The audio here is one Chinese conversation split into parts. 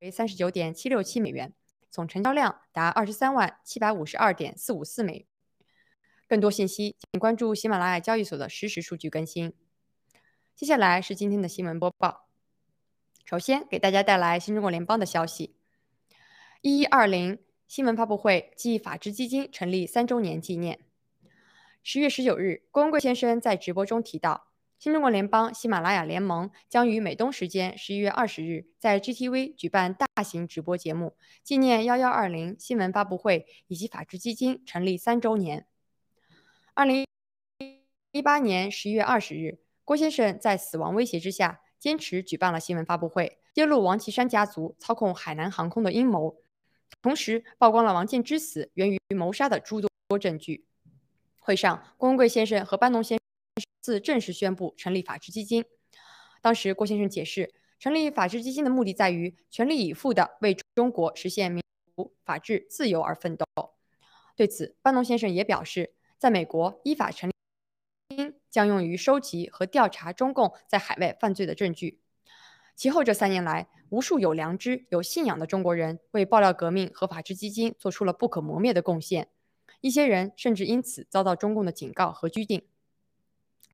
为三十九点七六七美元，总成交量达二十三万七百五十二点四五四美。更多信息，请关注喜马拉雅交易所的实时数据更新。接下来是今天的新闻播报。首先给大家带来新中国联邦的消息：一一二零新闻发布会暨法治基金成立三周年纪念。十月十九日，郭文贵先生在直播中提到。新中国联邦喜马拉雅联盟将于美东时间十一月二十日在 GTV 举办大型直播节目，纪念幺幺二零新闻发布会以及法治基金成立三周年。二零一八年十一月二十日，郭先生在死亡威胁之下，坚持举办了新闻发布会，揭露王岐山家族操控海南航空的阴谋，同时曝光了王建之死源于谋杀的诸多证据。会上，郭文贵先生和班农先。自正式宣布成立法治基金。当时，郭先生解释，成立法治基金的目的在于全力以赴地为中国实现民主、法治、自由而奋斗。对此，班农先生也表示，在美国依法成立基金将用于收集和调查中共在海外犯罪的证据。其后这三年来，无数有良知、有信仰的中国人为爆料革命和法治基金做出了不可磨灭的贡献，一些人甚至因此遭到中共的警告和拘定。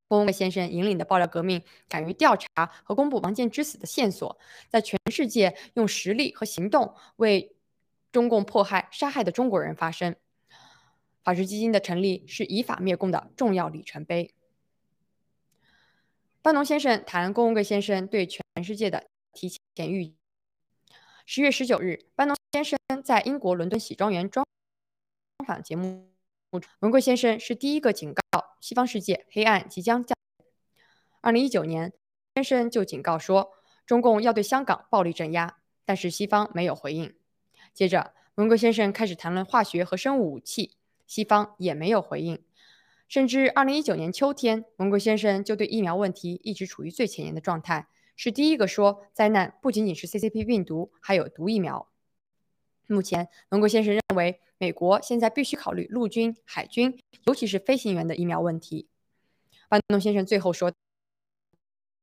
郭文贵先生引领的爆料革命，敢于调查和公布王建之死的线索，在全世界用实力和行动为中共迫害、杀害的中国人发声。法治基金的成立是以法灭共的重要里程碑。班农先生谈郭文贵先生对全世界的提前预。十月十九日，班农先生在英国伦敦喜庄园专访节目。文贵先生是第一个警告西方世界黑暗即将降临。二零一九年，先生就警告说，中共要对香港暴力镇压，但是西方没有回应。接着，文贵先生开始谈论化学和生物武器，西方也没有回应。甚至二零一九年秋天，文贵先生就对疫苗问题一直处于最前沿的状态，是第一个说灾难不仅仅是 CCP 病毒，还有毒疫苗。目前，文贵先生认为，美国现在必须考虑陆军、海军，尤其是飞行员的疫苗问题。班农先生最后说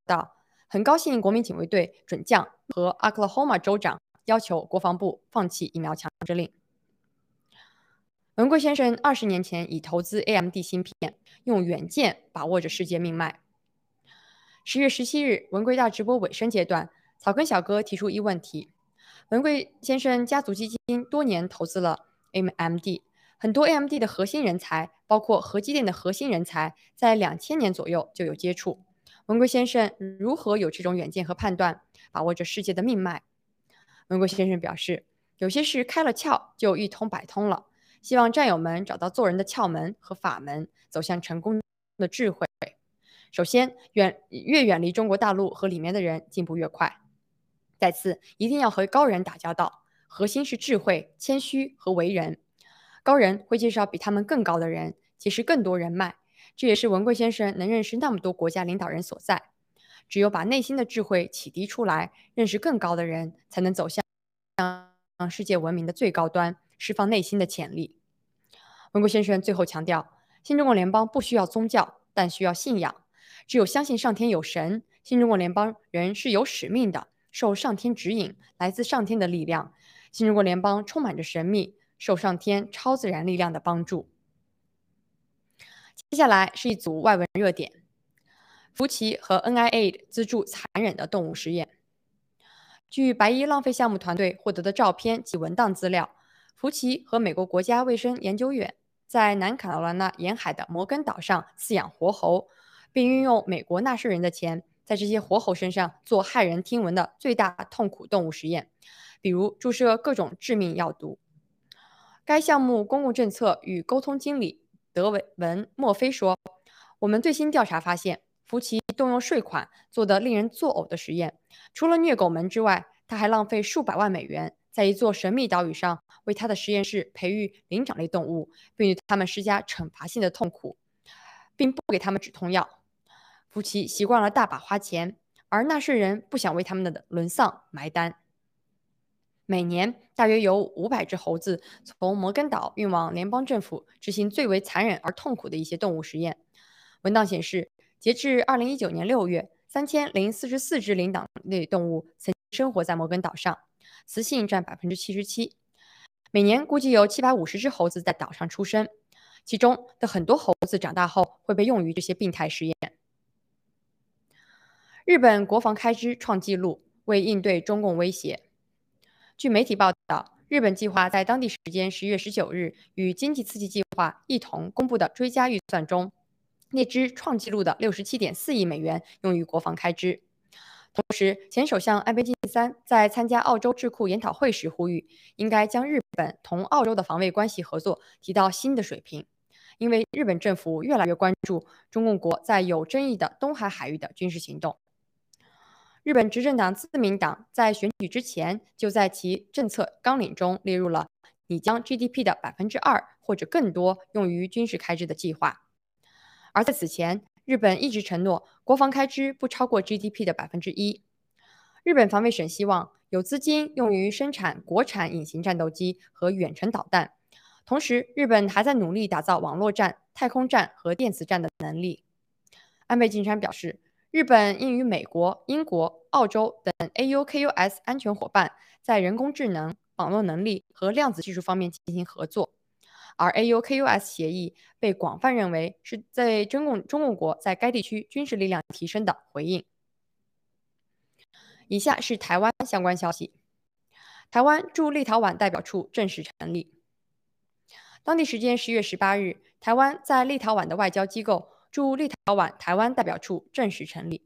道：“很高兴国民警卫队准将和阿克拉荷马州长要求国防部放弃疫苗强制令。”文贵先生二十年前已投资 AMD 芯片，用远见把握着世界命脉。十月十七日，文贵大直播尾声阶段，草根小哥提出一问题。文贵先生家族基金多年投资了 AMD，很多 AMD 的核心人才，包括核机电的核心人才，在两千年左右就有接触。文贵先生如何有这种远见和判断，把握着世界的命脉？文贵先生表示，有些事开了窍就一通百通了。希望战友们找到做人的窍门和法门，走向成功的智慧。首先，远越远离中国大陆和里面的人，进步越快。再次，一定要和高人打交道，核心是智慧、谦虚和为人。高人会介绍比他们更高的人，结识更多人脉。这也是文贵先生能认识那么多国家领导人所在。只有把内心的智慧启迪出来，认识更高的人，才能走向向世界文明的最高端，释放内心的潜力。文贵先生最后强调，新中国联邦不需要宗教，但需要信仰。只有相信上天有神，新中国联邦人是有使命的。受上天指引，来自上天的力量。新中国联邦充满着神秘，受上天超自然力量的帮助。接下来是一组外文热点：福奇和 NIA 资助残忍的动物实验。据白衣浪费项目团队获得的照片及文档资料，福奇和美国国家卫生研究院在南卡罗来纳沿海的摩根岛上饲养活猴，并运用美国纳税人的钱。在这些活猴身上做骇人听闻的最大痛苦动物实验，比如注射各种致命药毒。该项目公共政策与沟通经理德文·墨菲说：“我们最新调查发现，福奇动用税款做的令人作呕的实验。除了虐狗门之外，他还浪费数百万美元在一座神秘岛屿上为他的实验室培育灵长类动物，并对他们施加惩罚性的痛苦，并不给他们止痛药。”福奇习惯了大把花钱，而纳税人不想为他们的沦丧埋单。每年大约有五百只猴子从摩根岛运往联邦政府执行最为残忍而痛苦的一些动物实验。文档显示，截至二零一九年六月，三千零四十四只灵长类动物曾生活在摩根岛上，雌性占百分之七十七。每年估计有七百五十只猴子在岛上出生，其中的很多猴子长大后会被用于这些病态实验。日本国防开支创纪录，为应对中共威胁。据媒体报道，日本计划在当地时间十月十九日与经济刺激计划一同公布的追加预算中，列支创纪录的六十七点四亿美元用于国防开支。同时，前首相安倍晋三在参加澳洲智库研讨会时呼吁，应该将日本同澳洲的防卫关系合作提到新的水平，因为日本政府越来越关注中共国在有争议的东海海域的军事行动。日本执政党自民党在选举之前就在其政策纲领中列入了拟将 GDP 的百分之二或者更多用于军事开支的计划。而在此前，日本一直承诺国防开支不超过 GDP 的百分之一。日本防卫省希望有资金用于生产国产隐形战斗机和远程导弹，同时日本还在努力打造网络战、太空战和电磁战的能力。安倍晋三表示。日本应与美国、英国、澳洲等 AUKUS 安全伙伴在人工智能、网络能力和量子技术方面进行合作，而 AUKUS 协议被广泛认为是在中共中共国在该地区军事力量提升的回应。以下是台湾相关消息：台湾驻立陶宛代表处正式成立。当地时间十月十八日，台湾在立陶宛的外交机构。驻立陶宛台湾代表处正式成立，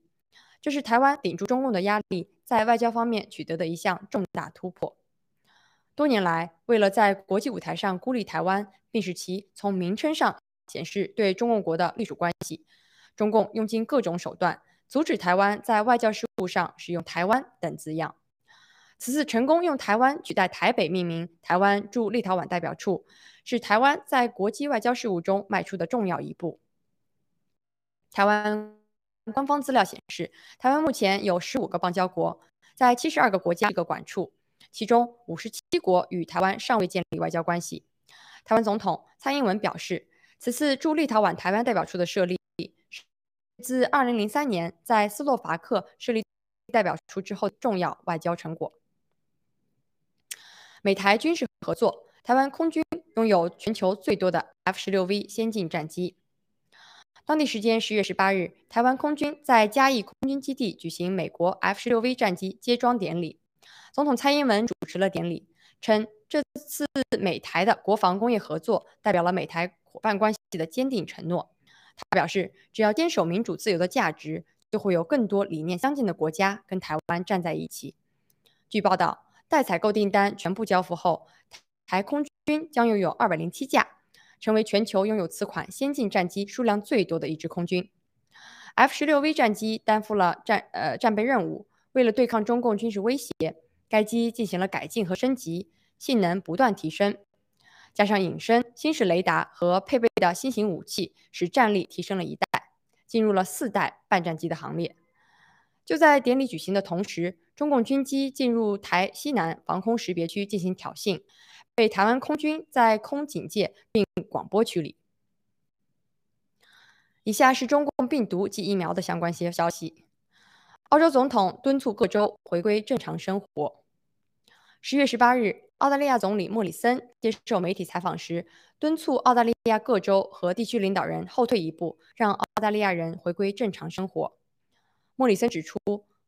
这是台湾顶住中共的压力，在外交方面取得的一项重大突破。多年来，为了在国际舞台上孤立台湾，并使其从名称上显示对中共国的隶属关系，中共用尽各种手段阻止台湾在外交事务上使用“台湾”等字样。此次成功用“台湾”取代台北命名台湾驻立陶宛代表处，是台湾在国际外交事务中迈出的重要一步。台湾官方资料显示，台湾目前有十五个邦交国，在七十二个国家一个管处，其中五十七国与台湾尚未建立外交关系。台湾总统蔡英文表示，此次驻立陶宛台湾代表处的设立，是自二零零三年在斯洛伐克设立代表处之后重要外交成果。美台军事合作，台湾空军拥有全球最多的 F 十六 V 先进战机。当地时间十月十八日，台湾空军在嘉义空军基地举行美国 F 十六 V 战机接装典礼，总统蔡英文主持了典礼，称这次美台的国防工业合作代表了美台伙伴关系的坚定承诺。他表示，只要坚守民主自由的价值，就会有更多理念相近的国家跟台湾站在一起。据报道，待采购订单全部交付后，台空军将拥有二百零七架。成为全球拥有此款先进战机数量最多的一支空军。F 十六 V 战机担负了战呃战备任务，为了对抗中共军事威胁，该机进行了改进和升级，性能不断提升。加上隐身、新式雷达和配备的新型武器，使战力提升了一代，进入了四代半战机的行列。就在典礼举行的同时，中共军机进入台西南防空识别区进行挑衅。被台湾空军在空警戒并广播驱离。以下是中共病毒及疫苗的相关些消息。澳洲总统敦促各州回归正常生活。十月十八日，澳大利亚总理莫里森接受媒体采访时，敦促澳大利亚各州和地区领导人后退一步，让澳大利亚人回归正常生活。莫里森指出，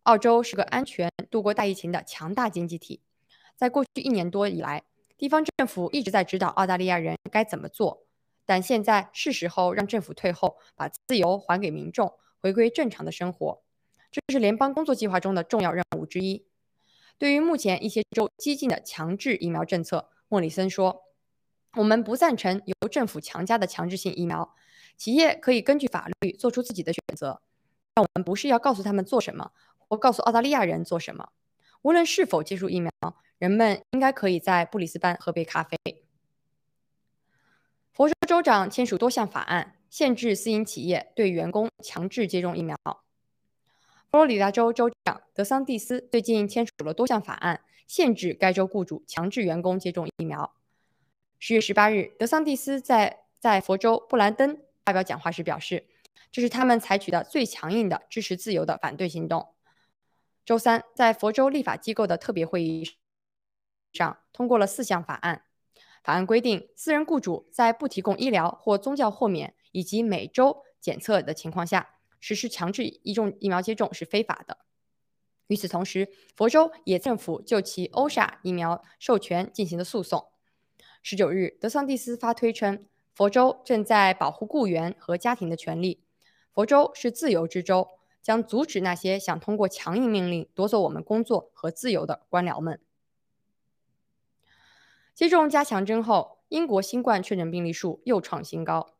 澳洲是个安全度过大疫情的强大经济体，在过去一年多以来。地方政府一直在指导澳大利亚人该怎么做，但现在是时候让政府退后，把自由还给民众，回归正常的生活。这是联邦工作计划中的重要任务之一。对于目前一些州激进的强制疫苗政策，莫里森说：“我们不赞成由政府强加的强制性疫苗。企业可以根据法律做出自己的选择，但我们不是要告诉他们做什么，或告诉澳大利亚人做什么。无论是否接种疫苗。”人们应该可以在布里斯班喝杯咖啡。佛州州长签署多项法案，限制私营企业对员工强制接种疫苗。佛罗里达州州长德桑蒂斯最近签署了多项法案，限制该州雇主强制员工接种疫苗。十月十八日，德桑蒂斯在在佛州布兰登发表讲话时表示，这是他们采取的最强硬的支持自由的反对行动。周三，在佛州立法机构的特别会议。上通过了四项法案。法案规定，私人雇主在不提供医疗或宗教豁免以及每周检测的情况下，实施强制一种疫苗接种是非法的。与此同时，佛州也政府就其欧莎疫苗授权进行了诉讼。十九日，德桑蒂斯发推称，佛州正在保护雇员和家庭的权利。佛州是自由之州，将阻止那些想通过强硬命令夺走我们工作和自由的官僚们。接种加强针后，英国新冠确诊病例数又创新高。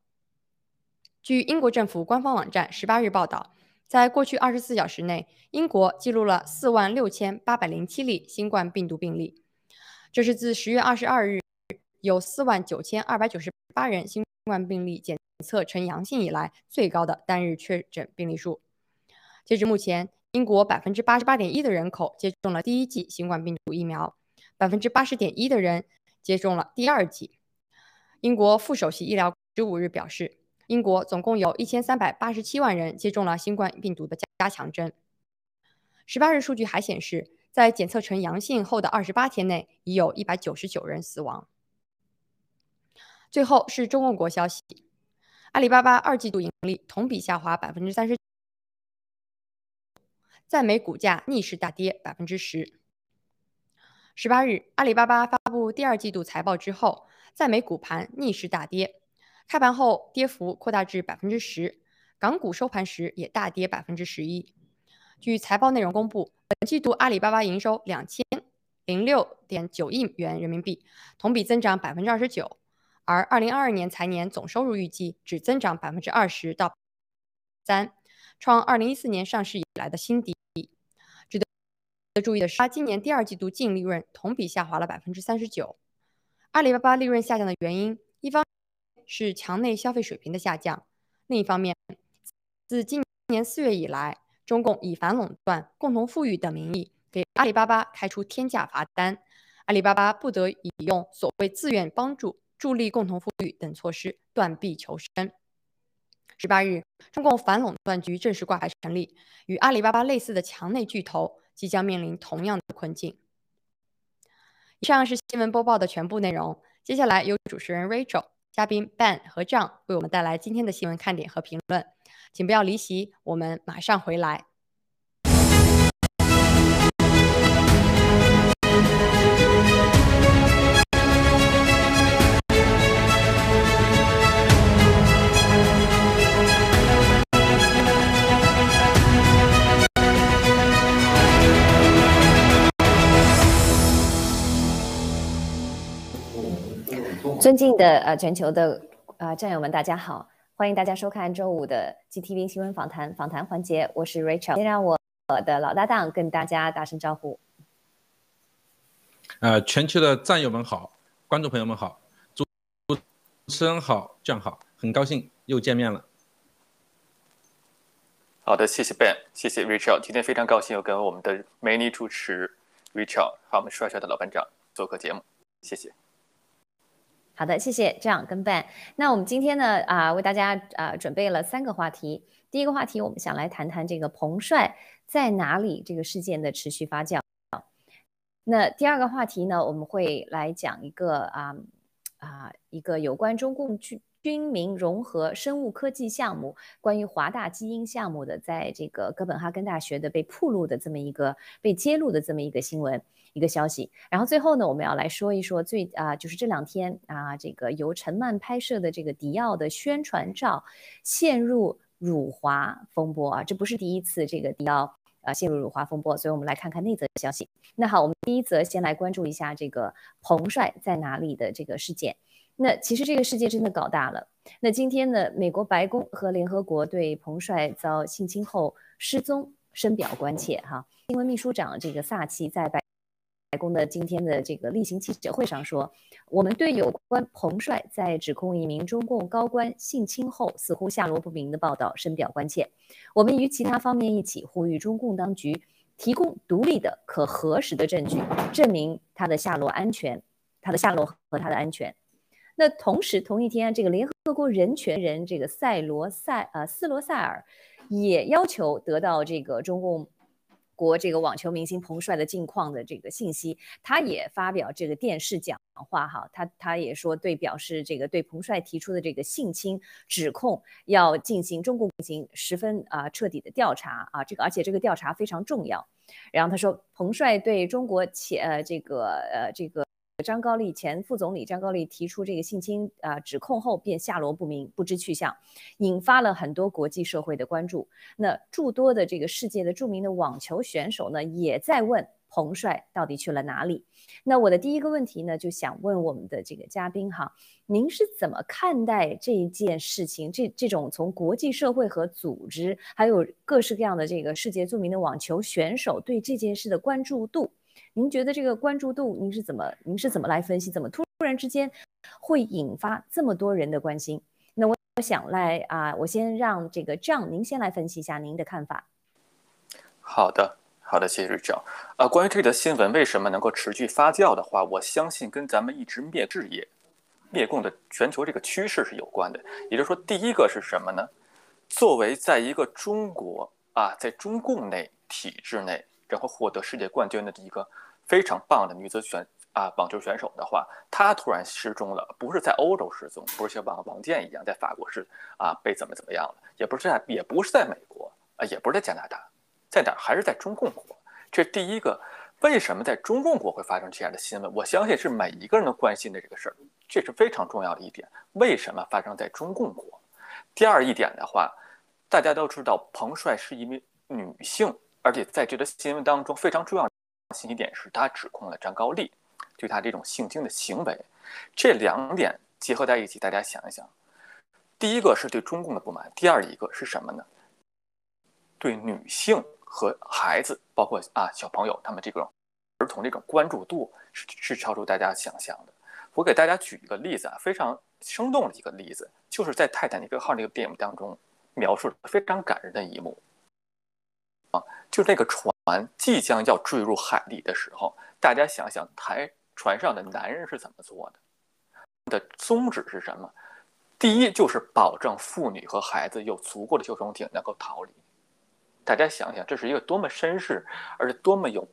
据英国政府官方网站十八日报道，在过去二十四小时内，英国记录了四万六千八百零七例新冠病毒病例，这是自十月二十二日有四万九千二百九十八人新冠病例检测呈阳性以来最高的单日确诊病例数。截至目前，英国百分之八十八点一的人口接种了第一剂新冠病毒疫苗，百分之八十点一的人。接种了第二剂。英国副首席医疗十五日表示，英国总共有一千三百八十七万人接种了新冠病毒的加强针。十八日数据还显示，在检测呈阳性后的二十八天内，已有一百九十九人死亡。最后是中共国消息，阿里巴巴二季度盈利同比下滑百分之三十，在美股价逆势大跌百分之十。十八日，阿里巴巴发布第二季度财报之后，在美股盘逆势大跌，开盘后跌幅扩大至百分之十，港股收盘时也大跌百分之十一。据财报内容公布，本季度阿里巴巴营收两千零六点九亿元人民币，同比增长百分之二十九，而二零二二年财年总收入预计只增长百分之二十到三，创二零一四年上市以来的新低。注意的是，它今年第二季度净利润同比下滑了百分之三十九。阿里巴巴利润下降的原因，一方是墙内消费水平的下降，另一方面，自今年四月以来，中共以反垄断、共同富裕等名义给阿里巴巴开出天价罚单，阿里巴巴不得已用所谓自愿帮助、助力共同富裕等措施断臂求生。十八日，中共反垄断局正式挂牌成立，与阿里巴巴类似的墙内巨头即将面临同样的困境。以上是新闻播报的全部内容，接下来由主持人 Rachel、嘉宾 Ben 和 John 为我们带来今天的新闻看点和评论，请不要离席，我们马上回来。尊敬的呃全球的呃战友们，大家好，欢迎大家收看周五的 GTV 新闻访谈访谈环节，我是 Rachel，先让我的老搭档跟大家打声招呼。呃，全球的战友们好，观众朋友们好，主主持人好，酱好，很高兴又见面了。好的，谢谢 Ben，谢谢 Rachel，今天非常高兴又跟我们的美女主持 Rachel 还有我们帅帅的老班长做客节目，谢谢。好的，谢谢这样跟办。那我们今天呢啊，为大家啊准备了三个话题。第一个话题，我们想来谈谈这个彭帅在哪里这个事件的持续发酵。那第二个话题呢，我们会来讲一个啊啊一个有关中共军军民融合生物科技项目，关于华大基因项目的，在这个哥本哈根大学的被曝露的这么一个被揭露的这么一个新闻。一个消息，然后最后呢，我们要来说一说最啊，就是这两天啊，这个由陈曼拍摄的这个迪奥的宣传照陷入辱华风波啊，这不是第一次这个迪奥啊陷入辱华风波，所以我们来看看那则消息。那好，我们第一则先来关注一下这个彭帅在哪里的这个事件。那其实这个世界真的搞大了。那今天呢，美国白宫和联合国对彭帅遭性侵后失踪深表关切哈。新闻秘书长这个萨奇在白。白宫的今天的这个例行记者会上说，我们对有关彭帅在指控一名中共高官性侵后似乎下落不明的报道深表关切。我们与其他方面一起呼吁中共当局提供独立的、可核实的证据，证明他的下落安全，他的下落和他的安全。那同时，同一天，这个联合国人权人这个塞罗塞呃斯罗塞尔也要求得到这个中共。国这个网球明星彭帅的近况的这个信息，他也发表这个电视讲话哈，他他也说对表示这个对彭帅提出的这个性侵指控要进行中共进行十分啊彻底的调查啊，这个而且这个调查非常重要。然后他说，彭帅对中国前呃这个呃这个。张高丽前副总理张高丽提出这个性侵啊指控后，便下落不明，不知去向，引发了很多国际社会的关注。那诸多的这个世界的著名的网球选手呢，也在问彭帅到底去了哪里。那我的第一个问题呢，就想问我们的这个嘉宾哈，您是怎么看待这一件事情？这这种从国际社会和组织，还有各式各样的这个世界著名的网球选手对这件事的关注度？您觉得这个关注度，您是怎么您是怎么来分析？怎么突然之间会引发这么多人的关心？那我我想来啊，我先让这个张您先来分析一下您的看法。好的，好的，谢谢瑞章。呃，关于这个新闻为什么能够持续发酵的话，我相信跟咱们一直灭置业、灭共的全球这个趋势是有关的。也就是说，第一个是什么呢？作为在一个中国啊，在中共内体制内。然后获得世界冠军的一个非常棒的女子选啊网球选手的话，她突然失踪了，不是在欧洲失踪，不是像王王健一样在法国是啊被怎么怎么样了，也不是在也不是在美国啊，也不是在加拿大，在哪还是在中共国？这第一个，为什么在中共国会发生这样的新闻？我相信是每一个人都关心的这个事儿，这是非常重要的一点。为什么发生在中共国？第二一点的话，大家都知道彭帅是一名女性。而且在这个新闻当中，非常重要信息点是他指控了张高丽对他这种性侵的行为。这两点结合在一起，大家想一想：第一个是对中共的不满，第二一个是什么呢？对女性和孩子，包括啊小朋友他们这种儿童这种关注度是是超出大家想象的。我给大家举一个例子啊，非常生动的一个例子，就是在《泰坦尼克号》这个电影当中，描述了非常感人的一幕啊，就那个船船即将要坠入海里的时候，大家想想台船上的男人是怎么做的？的宗旨是什么？第一就是保证妇女和孩子有足够的救生艇能够逃离。大家想想，这是一个多么绅士，而且多么有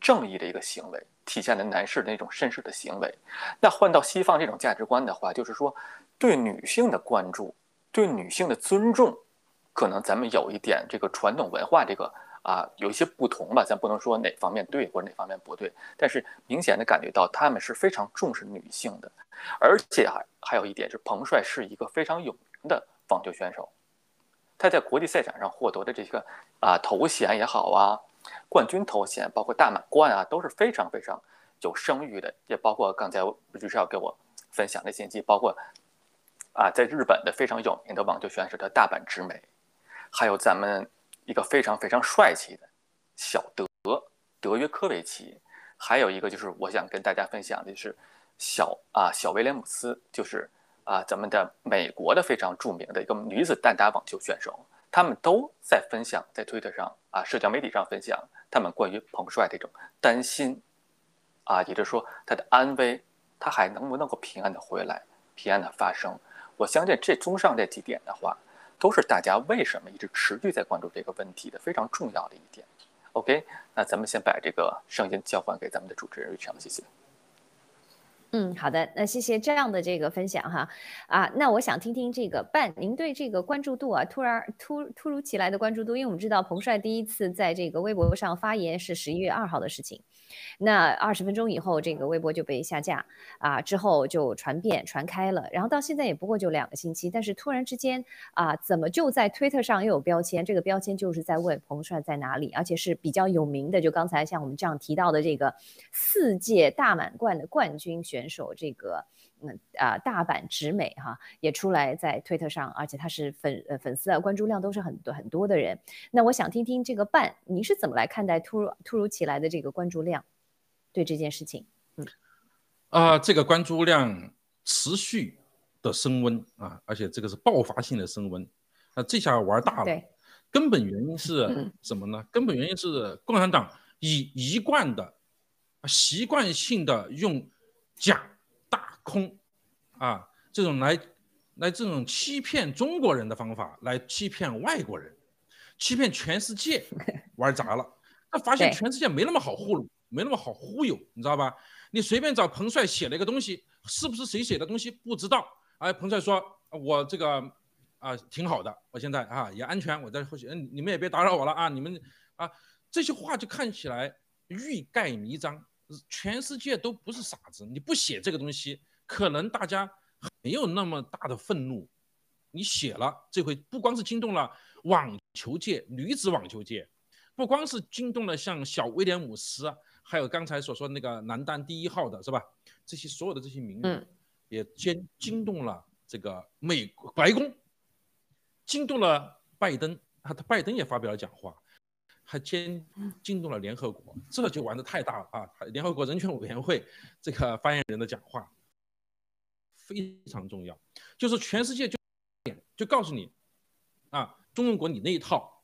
正义的一个行为，体现了男士那种绅士的行为。那换到西方这种价值观的话，就是说对女性的关注，对女性的尊重，可能咱们有一点这个传统文化这个啊有一些不同吧。咱不能说哪方面对或者哪方面不对，但是明显的感觉到他们是非常重视女性的，而且还还有一点是彭帅是一个非常有名的网球选手。他在国际赛场上获得的这个啊头衔也好啊，冠军头衔，包括大满贯啊，都是非常非常有声誉的。也包括刚才律师要给我分享的信息，包括啊，在日本的非常有名的网球选手的大阪直美，还有咱们一个非常非常帅气的小德德约科维奇，还有一个就是我想跟大家分享的是小啊小威廉姆斯，就是。啊，咱们的美国的非常著名的一个女子单打网球选手，他们都在分享，在推特上啊，社交媒体上分享他们关于彭帅这种担心，啊，也就是说他的安危，他还能不能够平安的回来，平安的发生？我相信这综上这几点的话，都是大家为什么一直持续在关注这个问题的非常重要的一点。OK，那咱们先把这个声音交还给咱们的主持人瑞强，谢谢。嗯，好的，那谢谢这样的这个分享哈，啊，那我想听听这个半，您对这个关注度啊，突然突突如其来的关注度，因为我们知道彭帅第一次在这个微博上发言是十一月二号的事情。那二十分钟以后，这个微博就被下架啊，之后就传遍传开了，然后到现在也不过就两个星期，但是突然之间啊，怎么就在推特上又有标签？这个标签就是在问彭帅在哪里，而且是比较有名的，就刚才像我们这样提到的这个四届大满贯的冠军选手，这个嗯啊大阪直美哈也出来在推特上，而且他是粉呃粉丝啊关注量都是很多很多的人。那我想听听这个半，你是怎么来看待突如突如其来的这个关注量？对这件事情，嗯，啊，这个关注量持续的升温啊，而且这个是爆发性的升温，那这下玩大了。根本原因是什么呢？根本原因是共产党以一贯的、习惯性的用假大空啊这种来来这种欺骗中国人的方法来欺骗外国人，欺骗全世界 玩砸了。他发现全世界没那么好糊弄。没那么好忽悠，你知道吧？你随便找彭帅写了一个东西，是不是谁写的东西不知道。哎，彭帅说，我这个啊挺好的，我现在啊也安全，我在后续，嗯，你们也别打扰我了啊，你们啊这些话就看起来欲盖弥彰，全世界都不是傻子，你不写这个东西，可能大家没有那么大的愤怒。你写了，这回不光是惊动了网球界，女子网球界，不光是惊动了像小威廉姆斯。还有刚才所说那个男单第一号的是吧？这些所有的这些名人，也惊惊动了这个美白宫，惊动了拜登，啊他拜登也发表了讲话，还兼进动了联合国，这就玩的太大了啊！联合国人权委员会这个发言人的讲话非常重要，就是全世界就就告诉你啊，中共国你那一套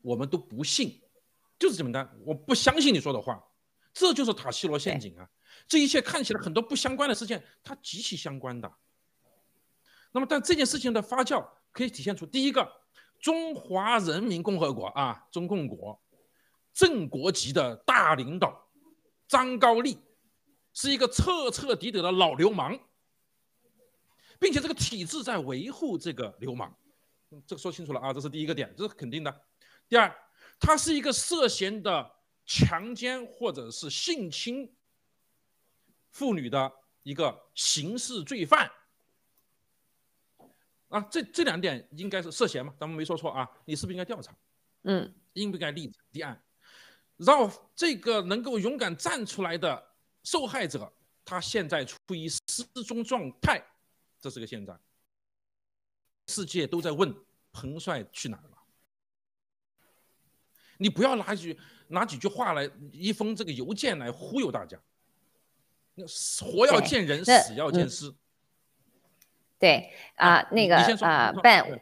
我们都不信，就是这么单，我不相信你说的话。这就是塔西罗陷阱啊！这一切看起来很多不相关的事件，它极其相关的。那么，但这件事情的发酵可以体现出第一个，中华人民共和国啊，中共国正国级的大领导张高丽是一个彻彻底底的老流氓，并且这个体制在维护这个流氓，这个说清楚了啊，这是第一个点，这是肯定的。第二，他是一个涉嫌的。强奸或者是性侵妇女的一个刑事罪犯啊，这这两点应该是涉嫌嘛？咱们没说错啊，你是不是应该调查？嗯，应不应该立立案？让这个能够勇敢站出来的受害者，他现在处于失踪状态，这是个现在。世界都在问彭帅去哪儿了？你不要拿一句。拿几句话来，一封这个邮件来忽悠大家。活要见人，死要见尸。对啊，那个啊，Ben，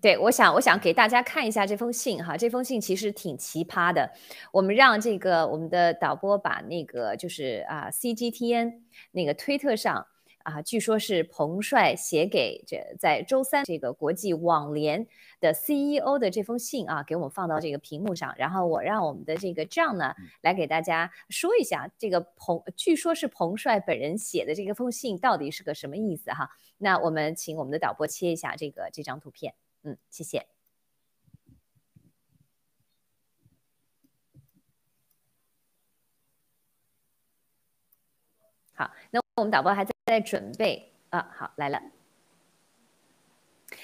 对，我想我想给大家看一下这封信哈，这封信其实挺奇葩的。我们让这个我们的导播把那个就是啊 CGTN 那个推特上。啊，据说是彭帅写给这在周三这个国际网联的 CEO 的这封信啊，给我们放到这个屏幕上。然后我让我们的这个 John 呢来给大家说一下，这个彭据说是彭帅本人写的这个封信到底是个什么意思哈？那我们请我们的导播切一下这个这张图片，嗯，谢谢。好，那我们导播还在在准备啊，好来了，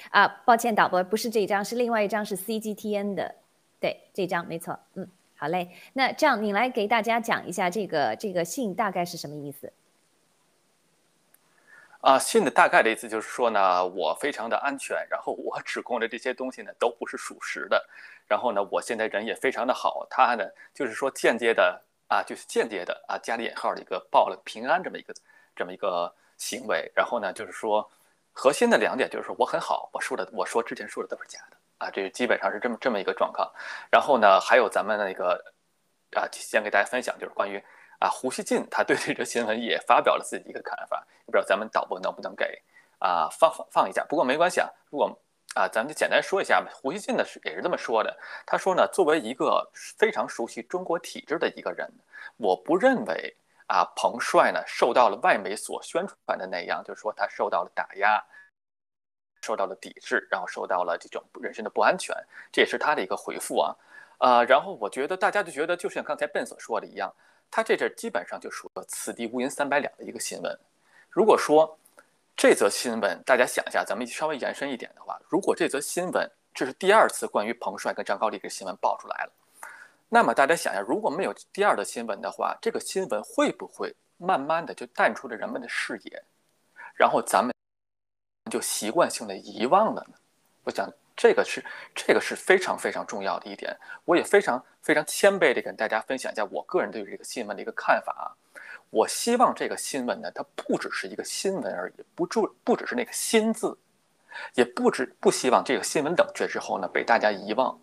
啊，抱歉，导播不是这一张，是另外一张，是 CGTN 的，对，这张没错，嗯，好嘞，那这样你来给大家讲一下这个这个信大概是什么意思？啊，信的大概的意思就是说呢，我非常的安全，然后我指控的这些东西呢都不是属实的，然后呢，我现在人也非常的好，他呢就是说间接的。啊，就是间接的啊，加了引号的一个报了平安这么一个这么一个行为，然后呢，就是说核心的两点就是说我很好，我说的我说之前说的都是假的啊，这基本上是这么这么一个状况。然后呢，还有咱们那个啊，先给大家分享就是关于啊胡锡进他对这个新闻也发表了自己一个看法，不知道咱们导播能不能给啊放放放一下？不过没关系啊，如果。啊，咱们就简单说一下吧。胡锡进呢是也是这么说的。他说呢，作为一个非常熟悉中国体制的一个人，我不认为啊，彭帅呢受到了外媒所宣传的那样，就是说他受到了打压，受到了抵制，然后受到了这种人身的不安全。这也是他的一个回复啊。啊，然后我觉得大家就觉得，就像刚才 Ben 所说的一样，他这阵基本上就属于此地无银三百两的一个新闻。如果说，这则新闻，大家想一下，咱们稍微延伸一点的话，如果这则新闻这是第二次关于彭帅跟张高丽这新闻爆出来了，那么大家想一下，如果没有第二的新闻的话，这个新闻会不会慢慢的就淡出了人们的视野，然后咱们就习惯性的遗忘了呢？我想这个是这个是非常非常重要的一点，我也非常非常谦卑的跟大家分享一下我个人对于这个新闻的一个看法啊。我希望这个新闻呢，它不只是一个新闻而已，不注不只是那个“新”字，也不只不希望这个新闻冷却之后呢被大家遗忘，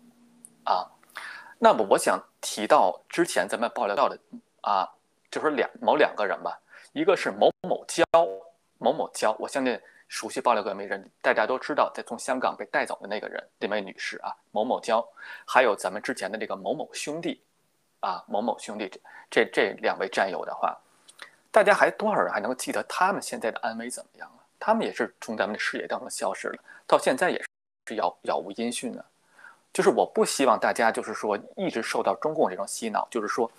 啊，那么我想提到之前咱们爆料到的啊，就是两某两个人吧，一个是某某娇，某某娇，我相信熟悉爆料革命人大家都知道，在从香港被带走的那个人，那位女士啊，某某娇，还有咱们之前的这个某某兄弟，啊，某某兄弟这这这两位战友的话。大家还多少人还能记得他们现在的安危怎么样了？他们也是从咱们的视野当中消失了，到现在也是杳杳无音讯呢。就是我不希望大家就是说一直受到中共这种洗脑，就是说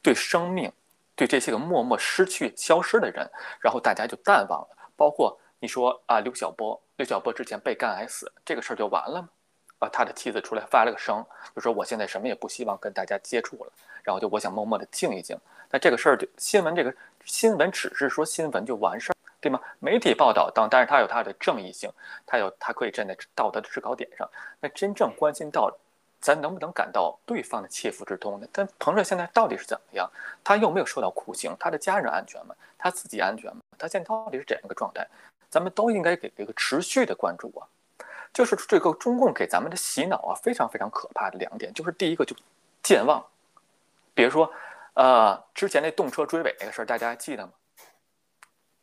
对生命、对这些个默默失去、消失的人，然后大家就淡忘了。包括你说啊，刘晓波，刘晓波之前被肝癌死，这个事儿就完了吗？啊，他的妻子出来发了个声，就说我现在什么也不希望跟大家接触了，然后就我想默默的静一静。那这个事儿就新闻这个。新闻只是说新闻就完事儿，对吗？媒体报道当，但是它有它的正义性，它有它可以站在道德的制高点上。那真正关心到，咱能不能感到对方的切肤之痛呢？但彭帅现在到底是怎么样？他又没有受到酷刑，他的家人安全吗？他自己安全吗？他现在到底是怎样一个状态？咱们都应该给一个持续的关注啊！就是这个中共给咱们的洗脑啊，非常非常可怕的两点，就是第一个就健忘，比如说。呃，之前那动车追尾那个事儿，大家还记得吗？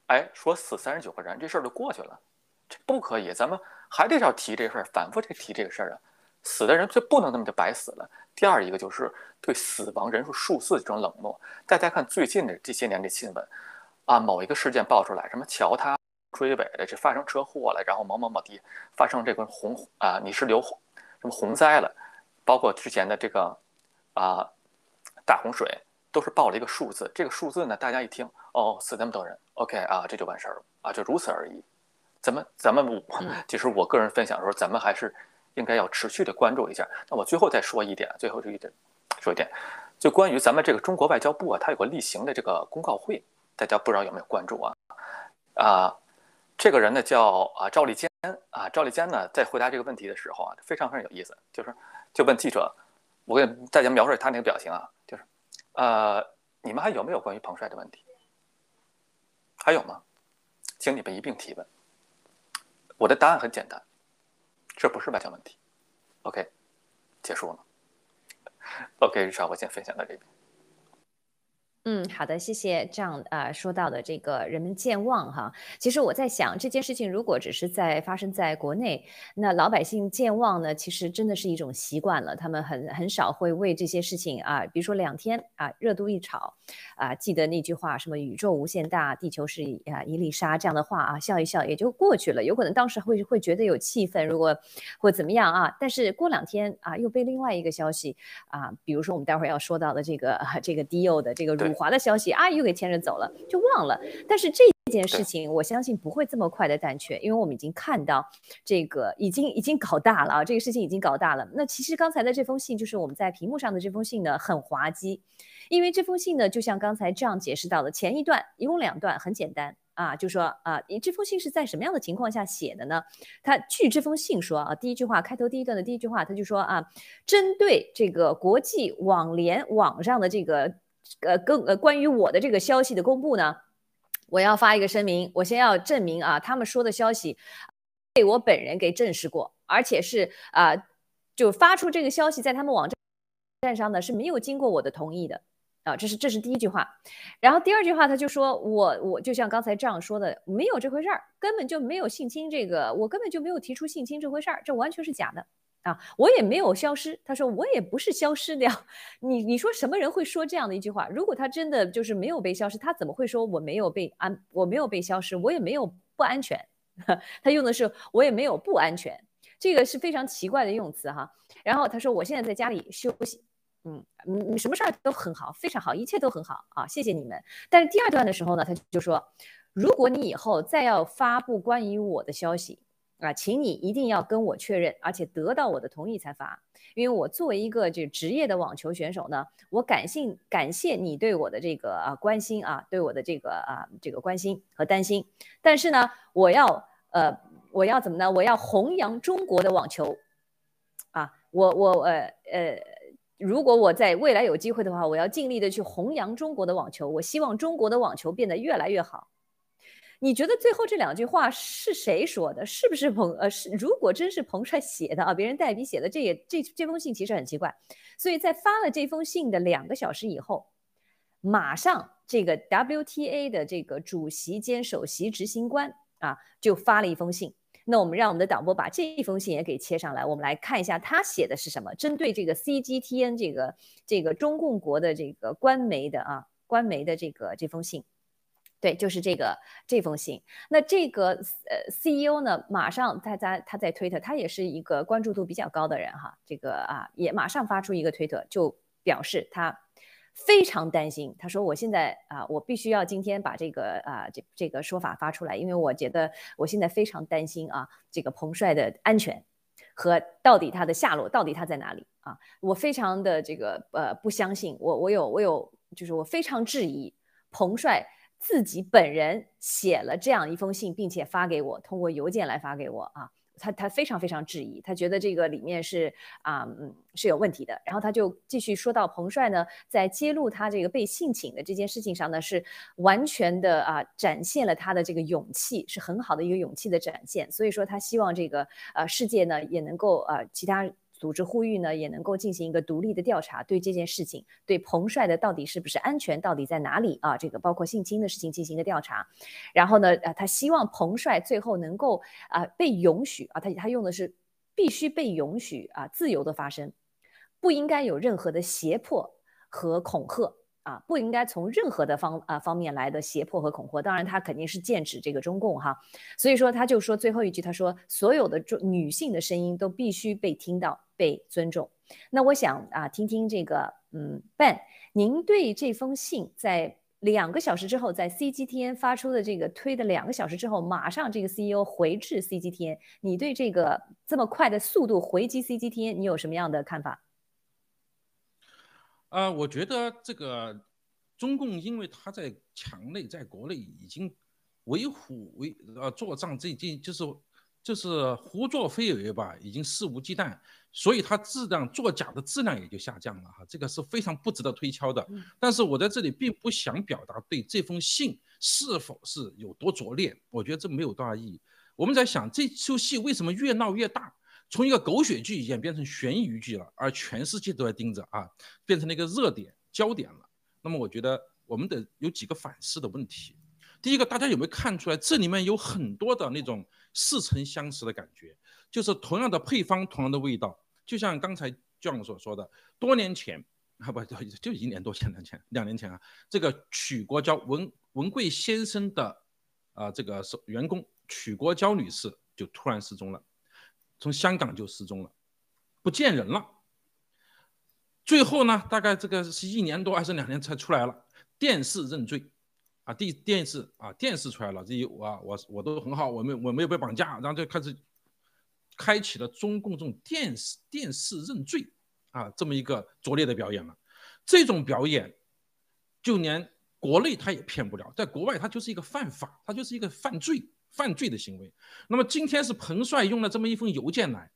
哎，说死三十九个人，这事儿就过去了，这不可以，咱们还得要提这事儿，反复得提这个事儿啊。死的人就不能那么就白死了。第二一个就是对死亡人数数字这种冷漠。大家看最近的这些年的新闻，啊，某一个事件爆出来，什么桥塌追尾的，这发生车祸了，然后某某某地发生这个洪啊，你是流什么洪灾了，包括之前的这个啊大洪水。都是报了一个数字，这个数字呢，大家一听，哦，死那么多人，OK 啊，这就完事儿了啊，就如此而已。咱们咱们，其实我个人分享的时候，咱们还是应该要持续的关注一下。那我最后再说一点，最后这一点说一点，就关于咱们这个中国外交部啊，它有个例行的这个公告会，大家不知道有没有关注啊？啊，这个人呢叫啊赵立坚啊，赵立坚呢在回答这个问题的时候啊，非常非常有意思，就是就问记者，我给大家描述他那个表情啊，就是。呃，你们还有没有关于彭帅的问题？还有吗？请你们一并提问。我的答案很简单，这不是外交问题。OK，结束了。OK，日常我先分享到这边。嗯，好的，谢谢。这样啊，说到的这个人们健忘哈，其实我在想这件事情，如果只是在发生在国内，那老百姓健忘呢，其实真的是一种习惯了。他们很很少会为这些事情啊，比如说两天啊，热度一炒啊，记得那句话什么“宇宙无限大，地球是啊一粒沙”这样的话啊，笑一笑也就过去了。有可能当时会会觉得有气氛，如果或怎么样啊，但是过两天啊，又被另外一个消息啊，比如说我们待会儿要说到的这个这个 D O 的这个。辱华的消息啊，又给牵着走了，就忘了。但是这件事情，我相信不会这么快的淡却，因为我们已经看到这个已经已经搞大了啊，这个事情已经搞大了。那其实刚才的这封信，就是我们在屏幕上的这封信呢，很滑稽，因为这封信呢，就像刚才这样解释到的，前一段一共两段，很简单啊，就说啊，你这封信是在什么样的情况下写的呢？他据这封信说啊，第一句话开头第一段的第一句话，他就说啊，针对这个国际网联网上的这个。呃，更呃，关于我的这个消息的公布呢，我要发一个声明，我先要证明啊，他们说的消息被我本人给证实过，而且是啊，就发出这个消息在他们网站上呢是没有经过我的同意的啊，这是这是第一句话，然后第二句话他就说我我就像刚才这样说的，没有这回事儿，根本就没有性侵这个，我根本就没有提出性侵这回事儿，这完全是假的。啊，我也没有消失。他说我也不是消失掉。你你说什么人会说这样的一句话？如果他真的就是没有被消失，他怎么会说我没有被安，我没有被消失，我也没有不安全？他用的是我也没有不安全，这个是非常奇怪的用词哈。然后他说我现在在家里休息，嗯嗯，什么事儿都很好，非常好，一切都很好啊，谢谢你们。但是第二段的时候呢，他就说，如果你以后再要发布关于我的消息。啊，请你一定要跟我确认，而且得到我的同意才发。因为我作为一个这职业的网球选手呢，我感谢感谢你对我的这个啊关心啊，对我的这个啊这个关心和担心。但是呢，我要呃我要怎么呢？我要弘扬中国的网球啊，我我呃呃，如果我在未来有机会的话，我要尽力的去弘扬中国的网球。我希望中国的网球变得越来越好。你觉得最后这两句话是谁说的？是不是彭呃是？如果真是彭帅写的啊，别人代笔写的，这也这这封信其实很奇怪。所以在发了这封信的两个小时以后，马上这个 WTA 的这个主席兼首席执行官啊就发了一封信。那我们让我们的导播把这一封信也给切上来，我们来看一下他写的是什么。针对这个 CGTN 这个这个中共国的这个官媒的啊官媒的这个这封信。对，就是这个这封信。那这个呃 CEO 呢，马上他在他在推特，他也是一个关注度比较高的人哈。这个啊，也马上发出一个推特，就表示他非常担心。他说：“我现在啊，我必须要今天把这个啊这这个说法发出来，因为我觉得我现在非常担心啊，这个彭帅的安全和到底他的下落到底他在哪里啊？我非常的这个呃不相信，我我有我有就是我非常质疑彭帅。”自己本人写了这样一封信，并且发给我，通过邮件来发给我啊，他他非常非常质疑，他觉得这个里面是啊嗯是有问题的，然后他就继续说到彭帅呢，在揭露他这个被性侵的这件事情上呢，是完全的啊展现了他的这个勇气，是很好的一个勇气的展现，所以说他希望这个呃世界呢也能够呃其他。组织呼吁呢，也能够进行一个独立的调查，对这件事情，对彭帅的到底是不是安全，到底在哪里啊？这个包括性侵的事情进行一个调查。然后呢，呃，他希望彭帅最后能够啊被允许啊，他他用的是必须被允许啊自由的发生，不应该有任何的胁迫和恐吓。啊，不应该从任何的方啊方面来的胁迫和恐吓，当然他肯定是剑指这个中共哈，所以说他就说最后一句，他说所有的中女性的声音都必须被听到、被尊重。那我想啊，听听这个嗯，Ben，您对这封信在两个小时之后，在 CGTN 发出的这个推的两个小时之后，马上这个 CEO 回至 CGTN，你对这个这么快的速度回击 CGTN，你有什么样的看法？啊，我觉得这个中共，因为他在墙内，在国内已经为虎为呃作战，这件就是就是胡作非为吧，已经肆无忌惮，所以他质量作假的质量也就下降了哈，这个是非常不值得推敲的。但是我在这里并不想表达对这封信是否是有多拙劣，我觉得这没有多大意义。我们在想这出戏为什么越闹越大？从一个狗血剧演变成悬疑剧了，而全世界都在盯着啊，变成了一个热点焦点了。那么我觉得我们得有几个反思的问题。第一个，大家有没有看出来，这里面有很多的那种似曾相识的感觉，就是同样的配方，同样的味道，就像刚才 John 所说的，多年前啊不对就一年多前两前两年前啊，这个曲国娇文文贵先生的啊这个是员工曲国娇女士就突然失踪了，从香港就失踪了，不见人了。最后呢，大概这个是一年多还是两年才出来了，电视认罪。啊，电电视啊，电视出来了，这一我我我都很好，我没我没有被绑架，然后就开始开启了中共这种电视电视认罪啊这么一个拙劣的表演了。这种表演就连国内他也骗不了，在国外他就是一个犯法，他就是一个犯罪犯罪的行为。那么今天是彭帅用了这么一封邮件来，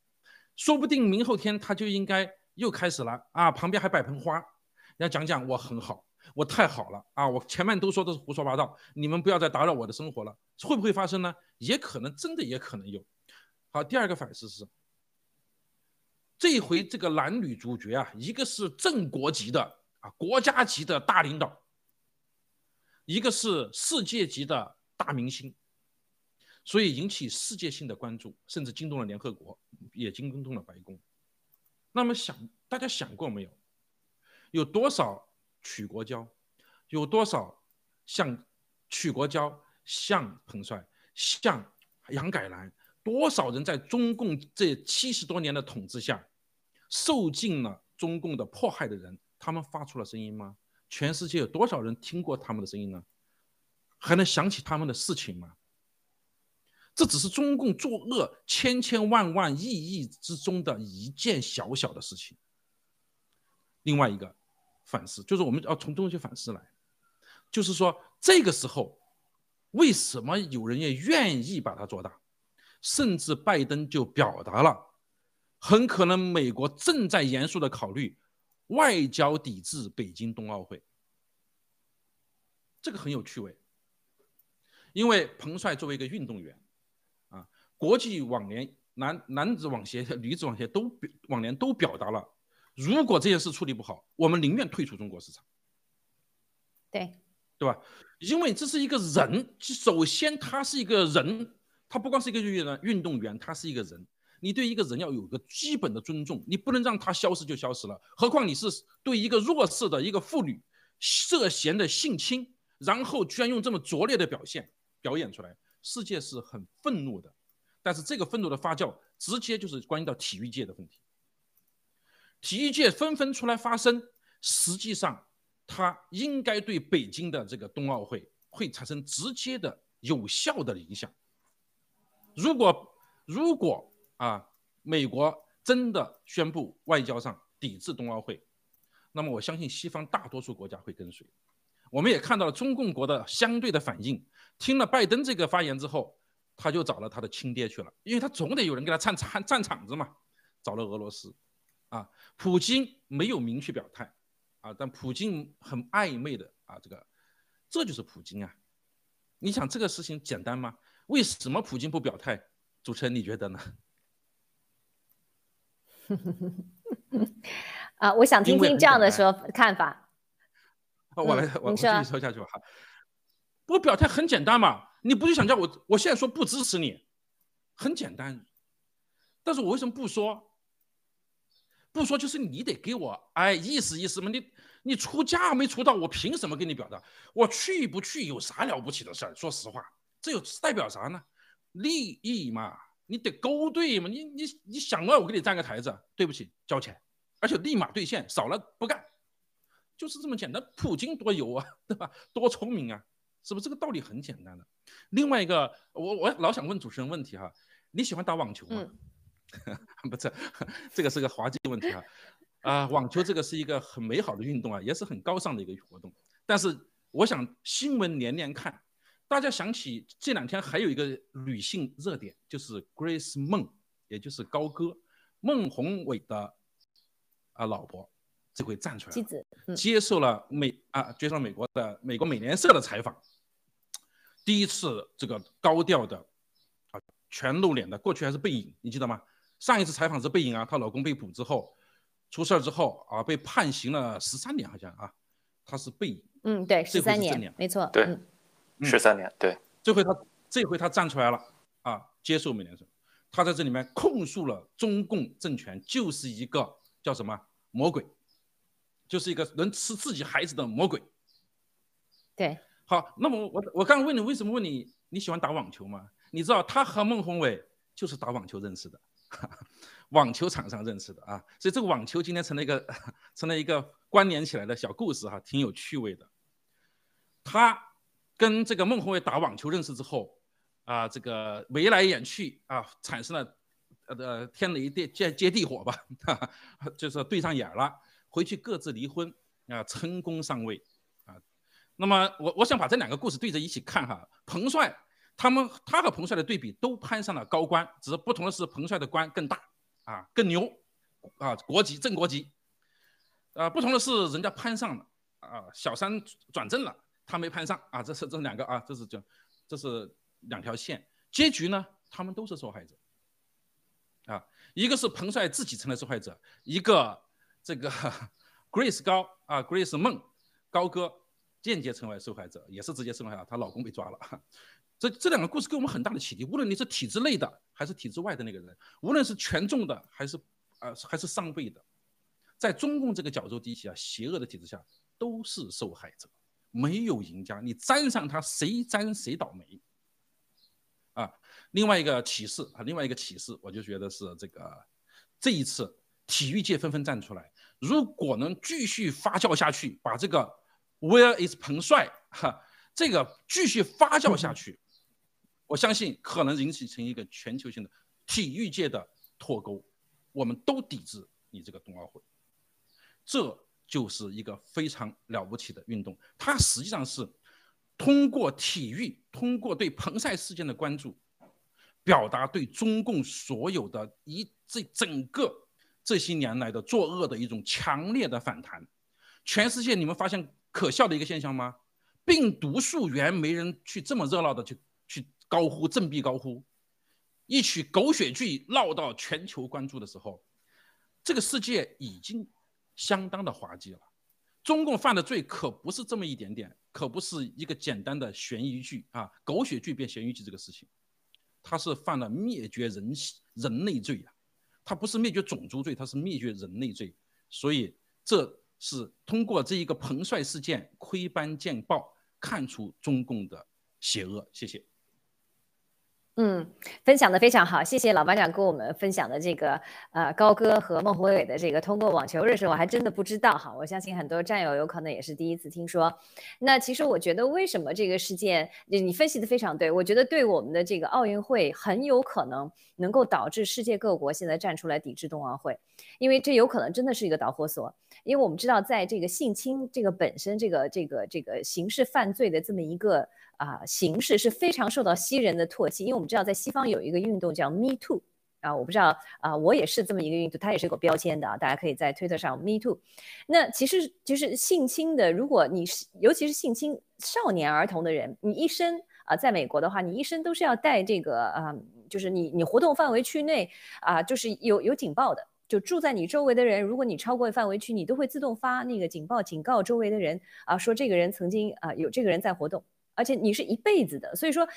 说不定明后天他就应该又开始了啊，旁边还摆盆花，要讲讲我很好。我太好了啊！我前面都说的是胡说八道，你们不要再打扰我的生活了。会不会发生呢？也可能，真的也可能有。好，第二个反思是，这回这个男女主角啊，一个是正国级的啊，国家级的大领导，一个是世界级的大明星，所以引起世界性的关注，甚至惊动了联合国，也惊动了白宫。那么想，大家想过没有？有多少？曲国娇有多少像曲国娇、像彭帅、像杨改兰？多少人在中共这七十多年的统治下受尽了中共的迫害的人？他们发出了声音吗？全世界有多少人听过他们的声音呢？还能想起他们的事情吗？这只是中共作恶千千万万亿亿之中的一件小小的事情。另外一个。反思就是我们要从中去反思来，就是说这个时候为什么有人也愿意把它做大，甚至拜登就表达了，很可能美国正在严肃的考虑外交抵制北京冬奥会，这个很有趣味，因为彭帅作为一个运动员，国际网联男男子网协、女子网协都表网联都表达了。如果这件事处理不好，我们宁愿退出中国市场。对，对吧？因为这是一个人，首先他是一个人，他不光是一个运动员，运动员他是一个人。你对一个人要有个基本的尊重，你不能让他消失就消失了。何况你是对一个弱势的一个妇女涉嫌的性侵，然后居然用这么拙劣的表现表演出来，世界是很愤怒的。但是这个愤怒的发酵，直接就是关系到体育界的问题。体育界纷纷出来发声，实际上，它应该对北京的这个冬奥会会产生直接的、有效的影响。如果如果啊，美国真的宣布外交上抵制冬奥会，那么我相信西方大多数国家会跟随。我们也看到了中共国的相对的反应。听了拜登这个发言之后，他就找了他的亲爹去了，因为他总得有人给他站场站场子嘛，找了俄罗斯。啊，普京没有明确表态，啊，但普京很暧昧的啊，这个，这就是普京啊。你想这个事情简单吗？为什么普京不表态？主持人你觉得呢？啊，我想听听这样的说看法。我来，我继续说下去吧。不表态很简单嘛，你不就想叫我？我现在说不支持你，很简单。但是我为什么不说？不说就是你得给我哎意思意思嘛，你你出价没出到，我凭什么跟你表达？我去不去有啥了不起的事儿？说实话，这有代表啥呢？利益嘛，你得勾兑嘛，你你你想了我给你站个台子，对不起，交钱，而且立马兑现，少了不干，就是这么简单。普京多油啊，对吧？多聪明啊，是不是？这个道理很简单的。另外一个，我我老想问主持人问题哈，你喜欢打网球吗？不是，这个是个滑稽问题啊！啊，网球这个是一个很美好的运动啊，也是很高尚的一个活动。但是我想新闻连连看，大家想起这两天还有一个女性热点，就是 Grace 梦，也就是高歌孟宏伟的啊老婆，这回站出来，妻子接受了美啊接受了美国的美国美联社的采访，第一次这个高调的啊全露脸的，过去还是背影，你记得吗？上一次采访是背影啊，她老公被捕之后，出事儿之后啊，被判刑了十三年，好像啊，她是背影。嗯，对，十三年，没错，对，十三年，对。这回她这回她站出来了啊，接受美联社，她在这里面控诉了中共政权就是一个叫什么魔鬼，就是一个能吃自己孩子的魔鬼。对，好，那么我我刚刚问你为什么问你你喜欢打网球吗？你知道他和孟宏伟就是打网球认识的，网球场上认识的啊，所以这个网球今天成了一个 成了一个关联起来的小故事哈，挺有趣味的。他跟这个孟宏伟打网球认识之后，啊，这个眉来眼去啊，产生了呃天雷电接接地火吧，就是对上眼了，回去各自离婚啊，成功上位。那么我我想把这两个故事对着一起看哈，彭帅他们他和彭帅的对比都攀上了高官，只是不同的是彭帅的官更大啊，更牛啊，国籍正国籍，啊，不同的是人家攀上了啊，小三转正了。他没攀上啊，这是这两个啊，这是这，这是两条线。结局呢，他们都是受害者啊，一个是彭帅自己成了受害者，一个这个 Grace 高啊，Grace 梦高歌间接成为受害者，也是直接受害者，她老公被抓了。这这两个故事给我们很大的启迪，无论你是体制内的还是体制外的那个人，无论是权重的还是呃还是上位的，在中共这个角斗地下、邪恶的体制下，都是受害者。没有赢家，你沾上他，谁沾谁倒霉啊！另外一个启示啊，另外一个启示，我就觉得是这个，这一次体育界纷纷站出来，如果能继续发酵下去，把这个 Where is 彭帅哈，这个继续发酵下去，我相信可能引起成一个全球性的体育界的脱钩，我们都抵制你这个冬奥会，这。就是一个非常了不起的运动，它实际上是通过体育，通过对彭帅事件的关注，表达对中共所有的一这整个这些年来的作恶的一种强烈的反弹。全世界，你们发现可笑的一个现象吗？病毒溯源没人去这么热闹的去去高呼振臂高呼，一曲狗血剧闹到全球关注的时候，这个世界已经。相当的滑稽了，中共犯的罪可不是这么一点点，可不是一个简单的悬疑剧啊，狗血剧变悬疑剧这个事情，他是犯了灭绝人人类罪呀，他不是灭绝种族罪，他是灭绝人类罪，所以这是通过这一个彭帅事件窥斑见豹，看出中共的邪恶。谢谢。嗯，分享的非常好，谢谢老班长跟我们分享的这个呃高歌和孟宏伟的这个通过网球认识，我还真的不知道哈，我相信很多战友有可能也是第一次听说。那其实我觉得为什么这个事件，你分析的非常对，我觉得对我们的这个奥运会很有可能能够导致世界各国现在站出来抵制冬奥会，因为这有可能真的是一个导火索，因为我们知道在这个性侵这个本身这个这个这个刑事犯罪的这么一个。啊，形式是非常受到西人的唾弃，因为我们知道在西方有一个运动叫 Me Too 啊，我不知道啊，我也是这么一个运动，它也是有标签的啊，大家可以在推特上 Me Too。那其实就是性侵的，如果你是尤其是性侵少年儿童的人，你一生啊，在美国的话，你一生都是要带这个啊，就是你你活动范围区内啊，就是有有警报的，就住在你周围的人，如果你超过范围区，你都会自动发那个警报，警告周围的人啊，说这个人曾经啊有这个人在活动。而且你是一辈子的，所以说，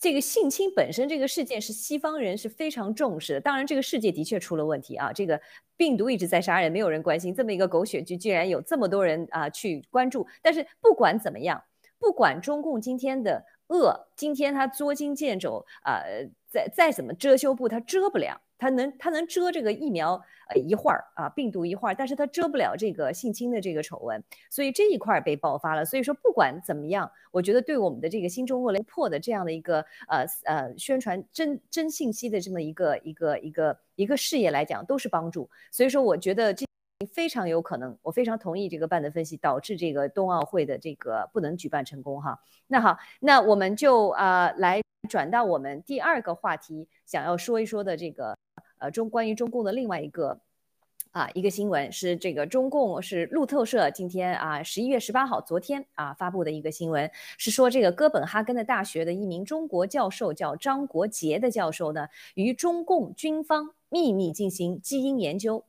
这个性侵本身这个事件是西方人是非常重视的。当然，这个世界的确出了问题啊，这个病毒一直在杀人，没有人关心。这么一个狗血剧，居然有这么多人啊去关注。但是不管怎么样，不管中共今天的恶，今天他捉襟见肘啊，再再怎么遮羞布，它遮不了。它能它能遮这个疫苗呃一会儿啊病毒一会儿，但是它遮不了这个性侵的这个丑闻，所以这一块被爆发了。所以说不管怎么样，我觉得对我们的这个新中国雷破的这样的一个呃呃宣传真真信息的这么一个一个一个一个事业来讲，都是帮助。所以说我觉得这非常有可能，我非常同意这个办的分析，导致这个冬奥会的这个不能举办成功哈。那好，那我们就啊来转到我们第二个话题，想要说一说的这个。呃，中关于中共的另外一个啊，一个新闻是这个中共是路透社今天啊十一月十八号昨天啊发布的一个新闻，是说这个哥本哈根的大学的一名中国教授叫张国杰的教授呢，与中共军方秘密进行基因研究。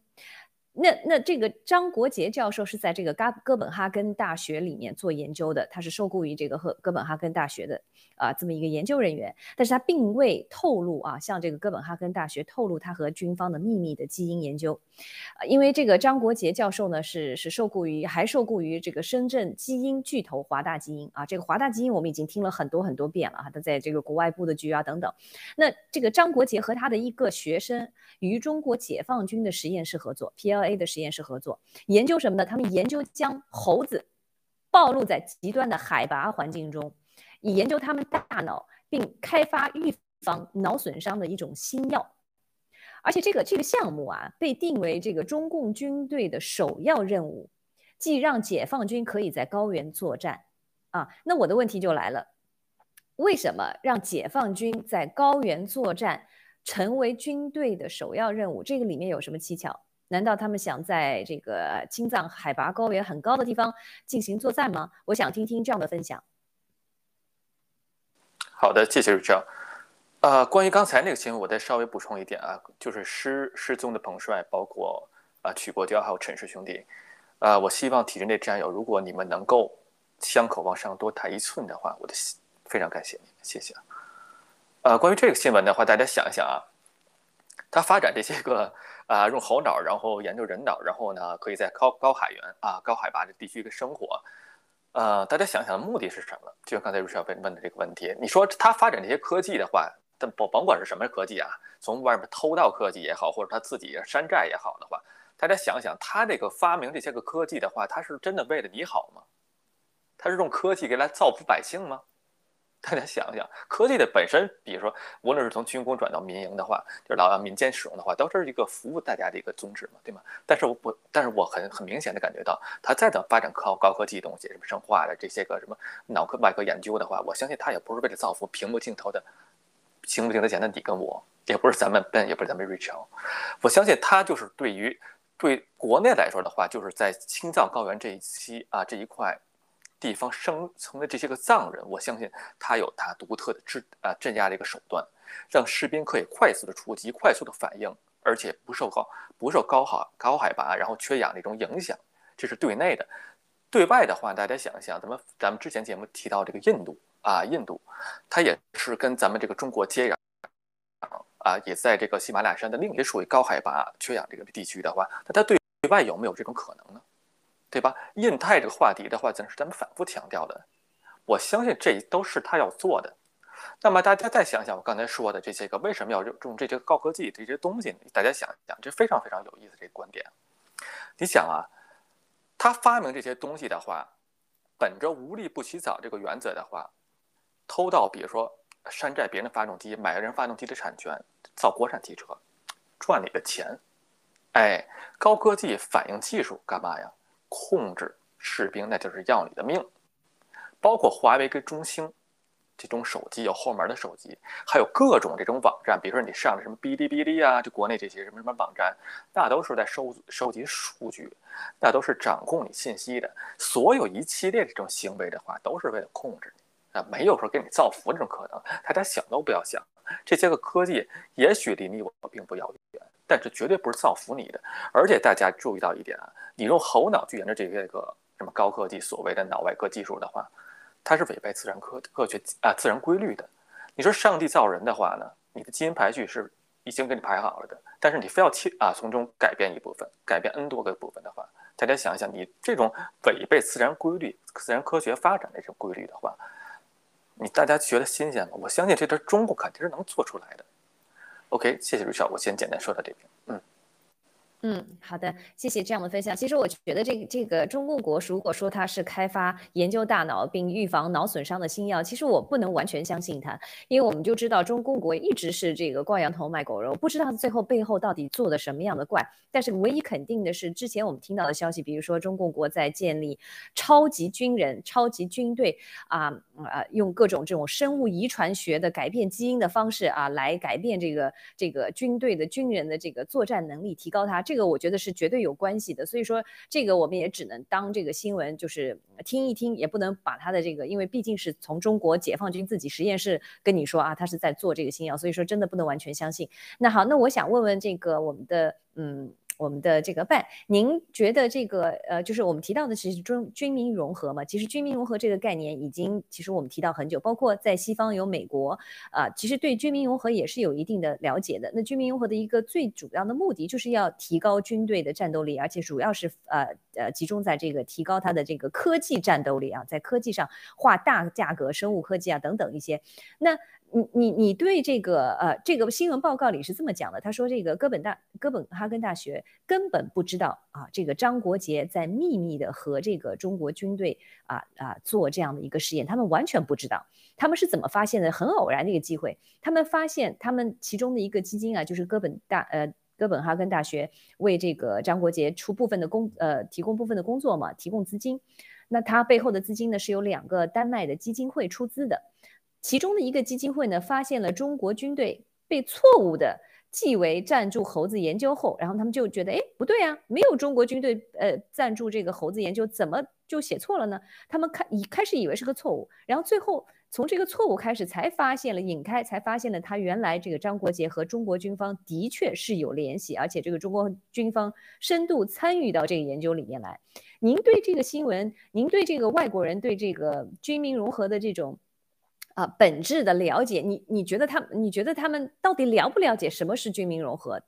那那这个张国杰教授是在这个哥哥本哈根大学里面做研究的，他是受雇于这个和哥本哈根大学的。啊这么一个研究人员，但是他并未透露啊向这个哥本哈根大学透露他和军方的秘密的基因研究，啊因为这个张国杰教授呢是是受雇于还受雇于这个深圳基因巨头华大基因啊这个华大基因我们已经听了很多很多遍了啊，他在这个国外布的局啊等等，那这个张国杰和他的一个学生与中国解放军的实验室合作，PLA 的实验室合作。研究什么呢？他们研究将猴子暴露在极端的海拔环境中，以研究他们大脑，并开发预防脑损伤的一种新药。而且这个这个项目啊，被定为这个中共军队的首要任务，即让解放军可以在高原作战。啊，那我的问题就来了：为什么让解放军在高原作战成为军队的首要任务？这个里面有什么蹊跷？难道他们想在这个青藏海拔高原很高的地方进行作战吗？我想听听这样的分享。好的，谢谢瑞章。呃，关于刚才那个新闻，我再稍微补充一点啊，就是失失踪的彭帅，包括啊曲国雕还有陈氏兄弟，啊，我希望体制内战友，如果你们能够枪口往上多抬一寸的话，我的非常感谢你们，谢谢。呃，关于这个新闻的话，大家想一想啊，他发展这些个。啊，用猴脑，然后研究人脑，然后呢，可以在高高海源啊、高海拔的地区个生活。呃，大家想想目的是什么？就像刚才瑞少问问的这个问题，你说他发展这些科技的话，但甭甭管是什么科技啊，从外面偷盗科技也好，或者他自己山寨也好的话，大家想想，他这个发明这些个科技的话，他是真的为了你好吗？他是用科技给来造福百姓吗？大家想一想，科技的本身，比如说，无论是从军工转到民营的话，就是老让民间使用的话，都是一个服务大家的一个宗旨嘛，对吗？但是我不，但是我很很明显的感觉到，他再怎么发展高高科技东西，什么生化的这些个什么脑科外科研究的话，我相信他也不是为了造福屏幕镜头的屏幕镜头前的你跟我，也不是咱们 Ben，也不是咱们 Rachel，我相信他就是对于对国内来说的话，就是在青藏高原这一期啊这一块。地方生存的这些个藏人，我相信他有他独特的制啊镇压的一个手段，让士兵可以快速的出击、快速的反应，而且不受高不受高海高海拔然后缺氧这种影响。这是对内的，对外的话，大家想一想，咱们咱们之前节目提到这个印度啊，印度，它也是跟咱们这个中国接壤啊，也在这个喜马拉雅山的另一属于高海拔缺氧这个地区的话，那它对外有没有这种可能呢？对吧？印太这个话题的话，咱是咱们反复强调的。我相信这都是他要做的。那么大家再想想，我刚才说的这些个为什么要用这些高科技这些东西？大家想一想，这非常非常有意思这个观点。你想啊，他发明这些东西的话，本着无利不起早这个原则的话，偷盗，比如说山寨别人的发动机，买人发动机的产权，造国产汽车，赚你的钱。哎，高科技反应技术干嘛呀？控制士兵，那就是要你的命。包括华为跟中兴这种手机，有后门的手机，还有各种这种网站，比如说你上的什么哔哩哔哩啊，就国内这些什么什么网站，那都是在收收集数据，那都是掌控你信息的。所有一系列这种行为的话，都是为了控制你啊，没有说给你造福这种可能。大家想都不要想，这些个科技也许离你我并不遥远。但是绝对不是造福你的，而且大家注意到一点啊，你用猴脑去研究这些个什么高科技所谓的脑外科技术的话，它是违背自然科科学啊自然规律的。你说上帝造人的话呢，你的基因排序是已经给你排好了的，但是你非要切啊从中改变一部分，改变 n 多个部分的话，大家想一想，你这种违背自然规律、自然科学发展的这种规律的话，你大家觉得新鲜吗？我相信这是中国肯定是能做出来的。OK，谢谢瑞少，我先简单说到这边。嗯。嗯，好的，谢谢这样的分享。其实我觉得这个这个中共国如果说它是开发研究大脑并预防脑损伤的新药，其实我不能完全相信它，因为我们就知道中共国一直是这个挂羊头卖狗肉，不知道最后背后到底做的什么样的怪。但是唯一肯定的是，之前我们听到的消息，比如说中共国在建立超级军人、超级军队啊啊，用各种这种生物遗传学的改变基因的方式啊，来改变这个这个军队的军人的这个作战能力，提高他。这个我觉得是绝对有关系的。所以说，这个我们也只能当这个新闻就是听一听，也不能把他的这个，因为毕竟是从中国解放军自己实验室跟你说啊，他是在做这个新药，所以说真的不能完全相信。那好，那我想问问这个我们的嗯。我们的这个办，您觉得这个呃，就是我们提到的其实军军民融合嘛？其实军民融合这个概念已经，其实我们提到很久，包括在西方有美国啊，其实对军民融合也是有一定的了解的。那军民融合的一个最主要的目的就是要提高军队的战斗力，而且主要是呃呃集中在这个提高它的这个科技战斗力啊，在科技上划大价格，生物科技啊等等一些。那你你你对这个呃这个新闻报告里是这么讲的，他说这个哥本大哥本哈根大学根本不知道啊，这个张国杰在秘密的和这个中国军队啊啊做这样的一个实验，他们完全不知道，他们是怎么发现的？很偶然的一个机会，他们发现他们其中的一个基金啊，就是哥本大呃哥本哈根大学为这个张国杰出部分的工呃提供部分的工作嘛，提供资金，那他背后的资金呢是由两个丹麦的基金会出资的。其中的一个基金会呢，发现了中国军队被错误的记为赞助猴子研究后，然后他们就觉得，哎，不对啊，没有中国军队呃赞助这个猴子研究，怎么就写错了呢？他们开一开始以为是个错误，然后最后从这个错误开始才发现了引开，才发现了他原来这个张国杰和中国军方的确是有联系，而且这个中国军方深度参与到这个研究里面来。您对这个新闻，您对这个外国人对这个军民融合的这种。啊，本质的了解，你你觉得他，你觉得他们到底了不了解什么是军民融合？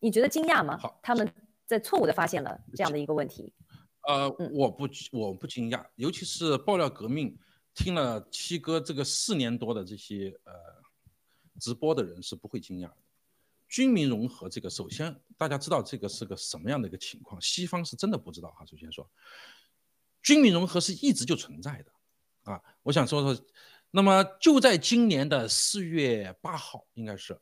你觉得惊讶吗？好，他们在错误的发现了这样的一个问题。呃，我不我不惊讶，尤其是爆料革命，听了七哥这个四年多的这些呃直播的人是不会惊讶的。军民融合这个，首先大家知道这个是个什么样的一个情况，西方是真的不知道哈。首先说，军民融合是一直就存在的。啊，我想说说，那么就在今年的四月八号，应该是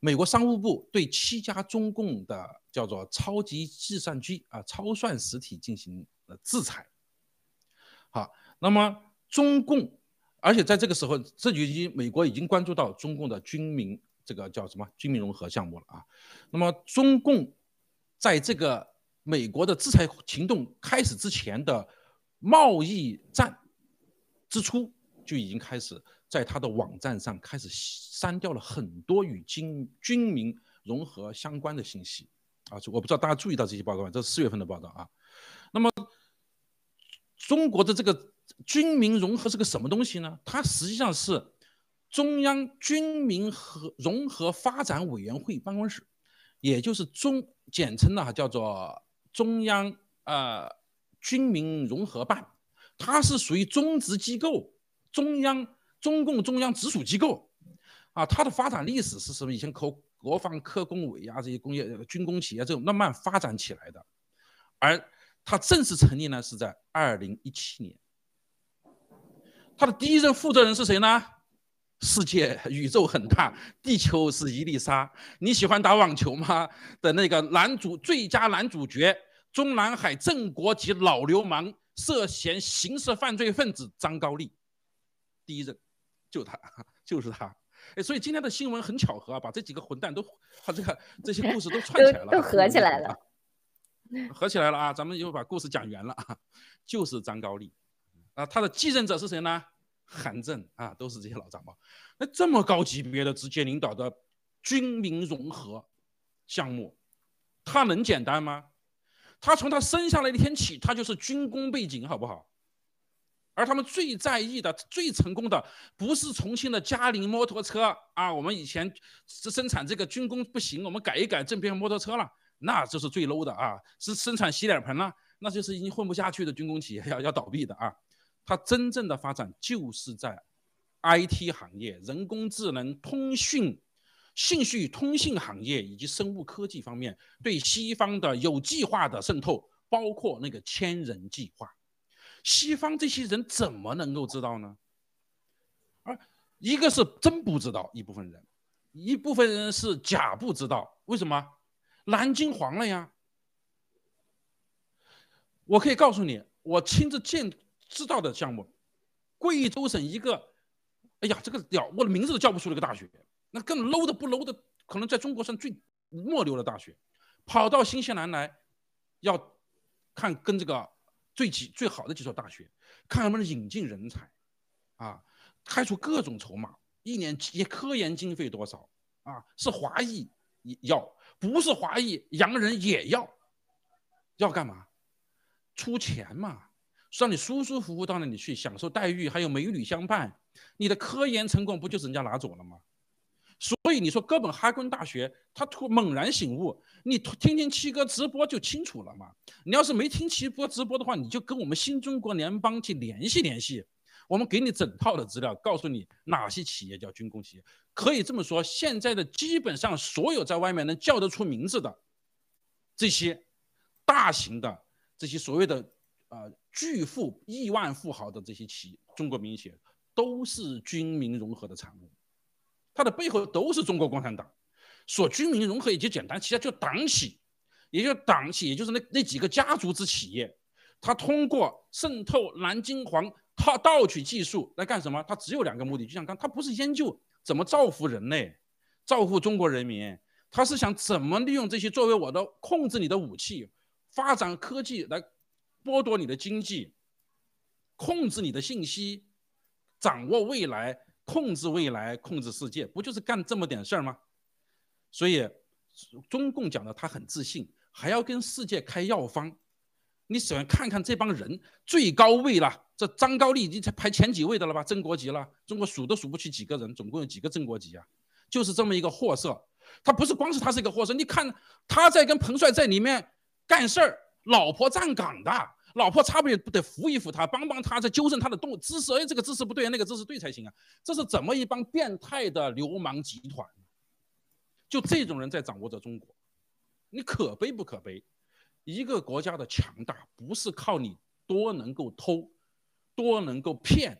美国商务部对七家中共的叫做超级计算机啊超算实体进行了制裁。好，那么中共，而且在这个时候，这就已经美国已经关注到中共的军民这个叫什么军民融合项目了啊。那么中共在这个美国的制裁行动开始之前的贸易战。之初就已经开始在他的网站上开始删掉了很多与军军民融合相关的信息啊！我不知道大家注意到这些报告，这是四月份的报道啊。那么中国的这个军民融合是个什么东西呢？它实际上是中央军民和融合发展委员会办公室，也就是中简称呢叫做中央呃军民融合办。它是属于中直机构，中央中共中央直属机构，啊，它的发展历史是什么？以前国国防科工委啊，这些工业军工企业这种慢慢发展起来的，而它正式成立呢是在二零一七年。它的第一任负责人是谁呢？世界宇宙很大，地球是一粒沙。你喜欢打网球吗？的那个男主最佳男主角，中南海正国级老流氓。涉嫌刑事犯罪分子张高丽，第一任就他，就是他。哎，所以今天的新闻很巧合啊，把这几个混蛋都，他这个这些故事都串起来了，都合起来了，合起来了啊！咱们又把故事讲圆了啊，就是张高丽啊，他的继任者是谁呢？韩正啊，都是这些老长毛。那这么高级别的直接领导的军民融合项目，他能简单吗？他从他生下来那天起，他就是军工背景，好不好？而他们最在意的、最成功的，不是重庆的嘉陵摩托车啊。我们以前是生产这个军工不行，我们改一改，正变成摩托车了，那就是最 low 的啊。是生产洗脸盆了，那就是已经混不下去的军工企业，要 要倒闭的啊。它真正的发展就是在 IT 行业、人工智能、通讯。信息与通信行业以及生物科技方面对西方的有计划的渗透，包括那个千人计划，西方这些人怎么能够知道呢？而一个是真不知道，一部分人，一部分人是假不知道。为什么？南京黄了呀！我可以告诉你，我亲自见知道的项目，贵州省一个，哎呀，这个屌，我的名字都叫不出那个大学。那更 low 的不 low 的，可能在中国算最末流的大学，跑到新西兰来，要看跟这个最几最好的几所大学，看能不能引进人才，啊，开出各种筹码，一年也科研经费多少啊？是华裔要，不是华裔洋人也要，要干嘛？出钱嘛，让你舒舒服服到那里去享受待遇，还有美女相伴，你的科研成果不就是人家拿走了吗？所以你说哥本哈根大学，他突猛然醒悟，你听听七哥直播就清楚了嘛。你要是没听七哥直播的话，你就跟我们新中国联邦去联系联系，我们给你整套的资料，告诉你哪些企业叫军工企业。可以这么说，现在的基本上所有在外面能叫得出名字的这些大型的这些所谓的呃巨富亿万富豪的这些企业，中国民营企业，都是军民融合的产物。它的背后都是中国共产党，说军民融合也就简单，其实就党企，也就党企，也就是那那几个家族之企业，他通过渗透蓝金黄，套盗取技术来干什么？他只有两个目的，就像刚，他不是研究怎么造福人类，造福中国人民，他是想怎么利用这些作为我的控制你的武器，发展科技来剥夺你的经济，控制你的信息，掌握未来。控制未来，控制世界，不就是干这么点事儿吗？所以，中共讲的他很自信，还要跟世界开药方。你首先看看这帮人最高位了，这张高丽已经排前几位的了吧？正国级了，中国数都数不去几个人，总共有几个正国级啊？就是这么一个货色。他不是光是他是一个货色，你看他在跟彭帅在里面干事儿，老婆站岗的。老婆差不多不得扶一扶他，帮帮他，再纠正他的动姿势。哎，这个姿势不对，那个姿势对才行啊！这是怎么一帮变态的流氓集团？就这种人在掌握着中国，你可悲不可悲？一个国家的强大不是靠你多能够偷，多能够骗，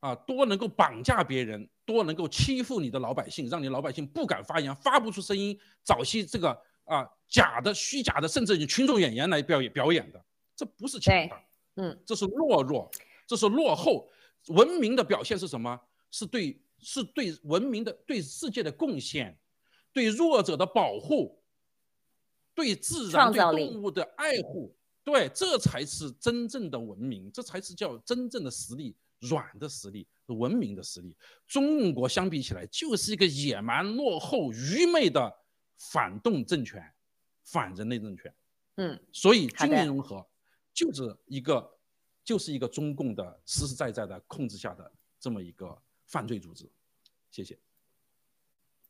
啊，多能够绑架别人，多能够欺负你的老百姓，让你老百姓不敢发言，发不出声音，找些这个啊假的、虚假的，甚至群众演员来表演表演的。这不是强大，嗯，这是懦弱，这是落后。文明的表现是什么？是对，是对文明的、对世界的贡献，对弱者的保护，对自然、对动物的爱护。对，这才是真正的文明，这才是叫真正的实力，软的实力，文明的实力。中国相比起来，就是一个野蛮、落后、愚昧的反动政权，反人类政权。嗯，所以军民融合。就是一个，就是一个中共的实实在在的控制下的这么一个犯罪组织，谢谢。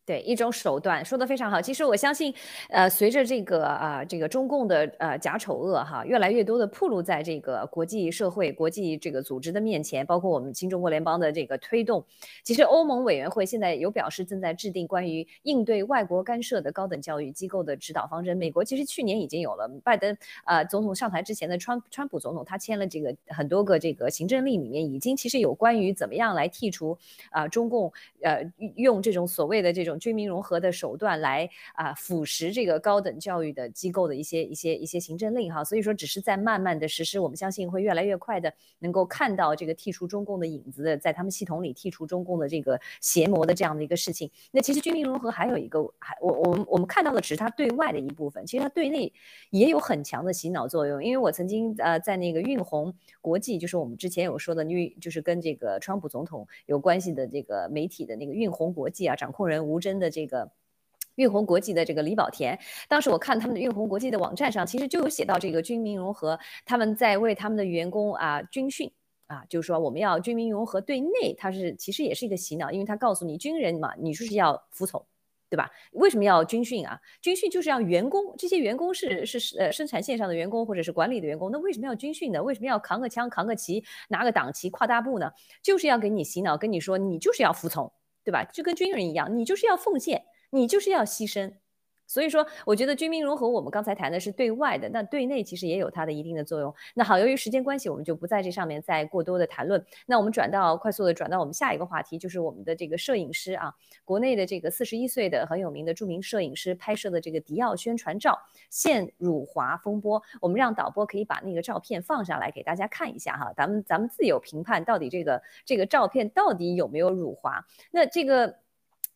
对一种手段说的非常好，其实我相信，呃，随着这个啊，这个中共的呃假丑恶哈，越来越多的暴露在这个国际社会、国际这个组织的面前，包括我们新中国联邦的这个推动，其实欧盟委员会现在有表示正在制定关于应对外国干涉的高等教育机构的指导方针。美国其实去年已经有了，拜登呃总统上台之前的川川普总统他签了这个很多个这个行政令，里面已经其实有关于怎么样来剔除啊中共呃用这种所谓的这种。军民融合的手段来啊腐蚀这个高等教育的机构的一些一些一些行政令哈，所以说只是在慢慢的实施，我们相信会越来越快的能够看到这个剔除中共的影子，在他们系统里剔除中共的这个邪魔的这样的一个事情。那其实军民融合还有一个，还我我们我们看到的只是它对外的一部分，其实它对内也有很强的洗脑作用。因为我曾经呃在那个运红国际，就是我们之前有说的运，就是跟这个川普总统有关系的这个媒体的那个运红国际啊，掌控人吴。真的这个运红国际的这个李保田，当时我看他们的运红国际的网站上，其实就有写到这个军民融合，他们在为他们的员工啊军训啊，就是说我们要军民融合。对内，他是其实也是一个洗脑，因为他告诉你军人嘛，你就是要服从，对吧？为什么要军训啊？军训就是让员工，这些员工是是呃生产线上的员工或者是管理的员工，那为什么要军训呢？为什么要扛个枪、扛个旗、拿个党旗、跨大步呢？就是要给你洗脑，跟你说你就是要服从。对吧？就跟军人一样，你就是要奉献，你就是要牺牲。所以说，我觉得军民融合，我们刚才谈的是对外的，那对内其实也有它的一定的作用。那好，由于时间关系，我们就不在这上面再过多的谈论。那我们转到快速的转到我们下一个话题，就是我们的这个摄影师啊，国内的这个四十一岁的很有名的著名摄影师拍摄的这个迪奥宣传照现辱华风波。我们让导播可以把那个照片放上来给大家看一下哈，咱们咱们自有评判，到底这个这个照片到底有没有辱华？那这个。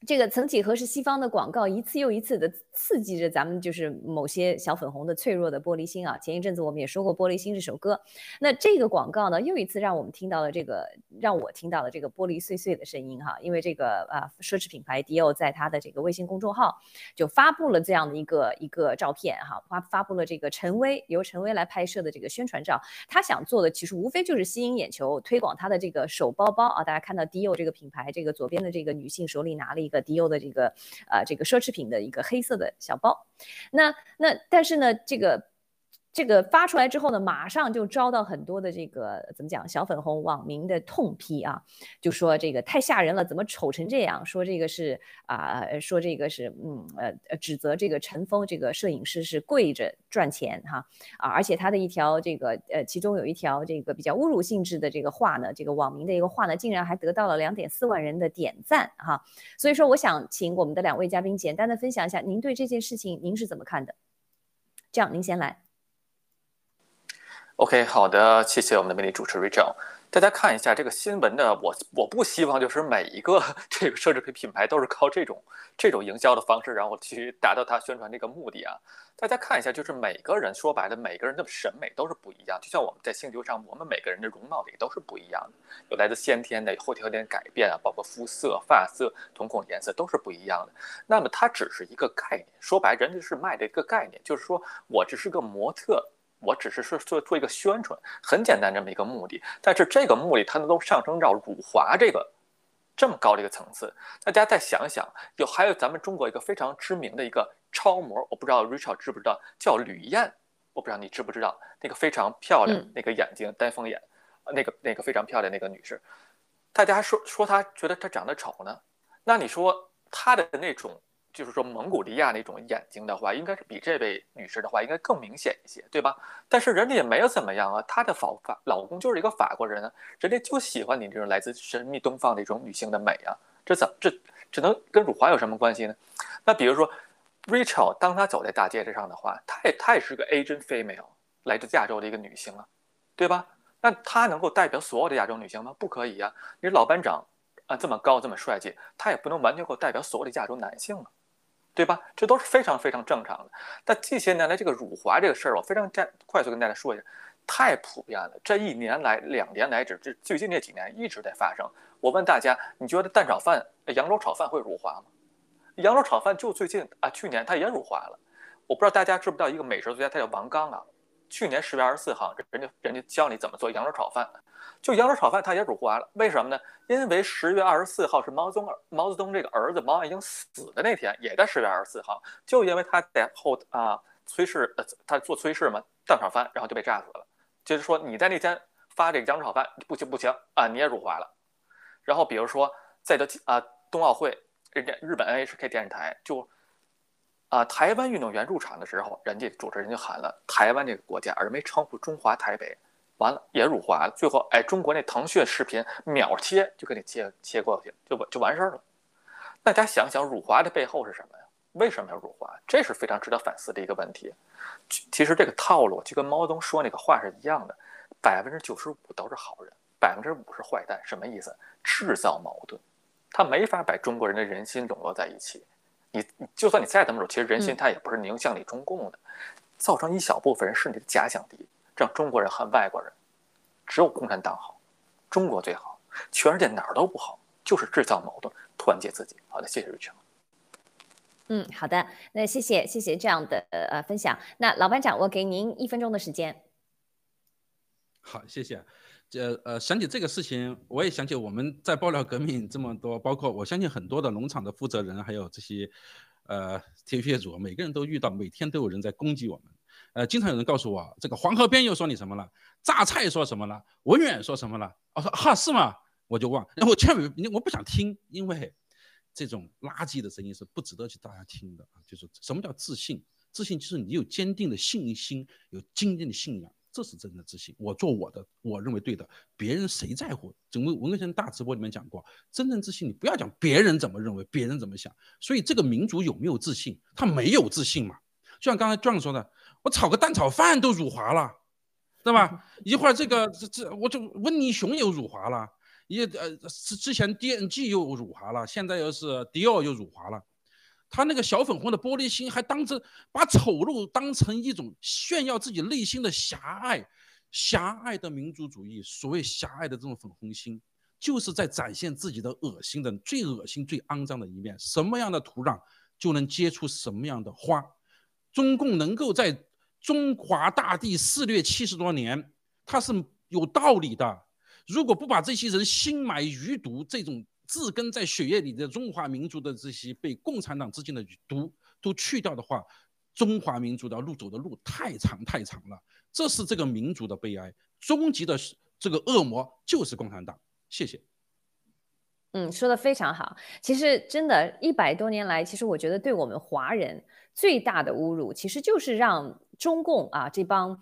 这个曾几何时，西方的广告一次又一次的刺激着咱们，就是某些小粉红的脆弱的玻璃心啊。前一阵子我们也说过《玻璃心》这首歌，那这个广告呢，又一次让我们听到了这个，让我听到了这个玻璃碎碎的声音哈。因为这个啊，奢侈品牌迪奥在他的这个微信公众号就发布了这样的一个一个照片哈，发发布了这个陈薇由陈薇来拍摄的这个宣传照。他想做的其实无非就是吸引眼球，推广他的这个手包包啊。大家看到迪奥这个品牌，这个左边的这个女性手里拿了一。一个迪欧的这个呃这个奢侈品的一个黑色的小包，那那但是呢这个。这个发出来之后呢，马上就遭到很多的这个怎么讲小粉红网民的痛批啊，就说这个太吓人了，怎么丑成这样？说这个是啊，说这个是嗯呃指责这个陈峰这个摄影师是跪着赚钱哈啊，而且他的一条这个呃其中有一条这个比较侮辱性质的这个话呢，这个网民的一个话呢，竟然还得到了两点四万人的点赞哈。所以说，我想请我们的两位嘉宾简单的分享一下，您对这件事情您是怎么看的？这样，您先来。OK，好的，谢谢我们的美丽主持 Rachel。大家看一下这个新闻呢，我我不希望就是每一个 这个奢侈品品牌都是靠这种这种营销的方式，然后去达到它宣传这个目的啊。大家看一下，就是每个人说白了，每个人的审美都是不一样。就像我们在星球上，我们每个人的容貌也都是不一样的，有来自先天的，有后天改变啊，包括肤色、发色、瞳孔颜色都是不一样的。那么它只是一个概念，说白，人家是卖的一个概念，就是说我只是个模特。我只是说做做一个宣传，很简单这么一个目的，但是这个目的它都上升到辱华这个这么高的一个层次。大家再想想，有还有咱们中国一个非常知名的一个超模，我不知道 Richard 知不知道，叫吕燕，我不知道你知不知道，那个非常漂亮，那个眼睛丹凤眼，那个那个非常漂亮那个女士，大家说说她觉得她长得丑呢，那你说她的那种。就是说，蒙古利亚那种眼睛的话，应该是比这位女士的话应该更明显一些，对吧？但是人家也没有怎么样啊，她的法法老公就是一个法国人啊，人家就喜欢你这种来自神秘东方的一种女性的美啊，这怎这只能跟辱华有什么关系呢？那比如说，Rachel 当她走在大街上的话，她也她也是个 Asian female，来自亚洲的一个女性啊，对吧？那她能够代表所有的亚洲女性吗？不可以呀，你老班长啊这么高这么帅气，他也不能完全够代表所有的亚洲男性啊。对吧？这都是非常非常正常的。但近些年来，这个辱华这个事儿，我非常快快速跟大家说一下，太普遍了。这一年来、两年来，这这最近这几年一直在发生。我问大家，你觉得蛋炒饭、扬州炒饭会辱华吗？扬州炒饭就最近啊，去年它也辱华了。我不知道大家知不知道一个美食作家，他叫王刚啊。去年十月二十四号，人家人家教你怎么做扬州炒饭。就扬州炒饭，他也辱华了，为什么呢？因为十月二十四号是毛泽东毛泽东这个儿子毛岸英死的那天，也在十月二十四号。就因为他在后啊炊事，呃，他做炊事嘛，蛋炒饭，然后就被炸死了。就是说你在那天发这个扬州炒饭，不行不行啊，你也辱华了。然后比如说在这啊冬奥会，人家日本 NHK 电视台就啊台湾运动员入场的时候，人家主持人就喊了台湾这个国家，而没称呼中华台北。完了也辱华了，最后哎，中国那腾讯视频秒切就给你切切过去，就就完事儿了。大家想想，辱华的背后是什么呀？为什么要辱华？这是非常值得反思的一个问题。其实这个套路就跟毛泽东说那个话是一样的，百分之九十五都是好人，百分之五是坏蛋。什么意思？制造矛盾，他没法把中国人的人心笼络在一起。你就算你再怎么说，其实人心它也不是凝向你中共的，造成一小部分人是你的假想敌。让中国人恨外国人，只有共产党好，中国最好，全世界哪儿都不好，就是制造矛盾，团结自己。好的，谢谢瑞秋。嗯，好的，那谢谢谢谢这样的呃分享。那老班长，我给您一分钟的时间。好，谢谢。这呃想起这个事情，我也想起我们在爆料革命这么多，包括我相信很多的农场的负责人，还有这些呃铁血主，每个人都遇到，每天都有人在攻击我们。呃，经常有人告诉我，这个黄河边又说你什么了？榨菜说什么了？文远说什么了？我说哈是吗？我就忘，然后千万我不想听，因为这种垃圾的声音是不值得去大家听的。就是什么叫自信？自信就是你有坚定的信心，有坚定的信仰，这是真的自信。我做我的，我认为对的，别人谁在乎？整个文科生大直播里面讲过，真正自信，你不要讲别人怎么认为，别人怎么想。所以这个民族有没有自信？他没有自信嘛？就像刚才 John 说的。我炒个蛋炒饭都辱华了，对吧？一会儿这个这这，我就温尼熊又辱华了，也呃之之前 D N G 又辱华了，现在又是迪奥又辱华了。他那个小粉红的玻璃心，还当着把丑陋当成一种炫耀自己内心的狭隘、狭隘的民族主义。所谓狭隘的这种粉红心，就是在展现自己的恶心的最恶心、最肮脏的一面。什么样的土壤就能结出什么样的花。中共能够在中华大地肆虐七十多年，它是有道理的。如果不把这些人心埋余毒，这种。自根在血液里的中华民族的这些被共产党之间的毒都去掉的话，中华民族的路走的路太长太长了，这是这个民族的悲哀。终极的这个恶魔就是共产党。谢谢。嗯，说的非常好。其实真的，一百多年来，其实我觉得对我们华人最大的侮辱，其实就是让中共啊这帮。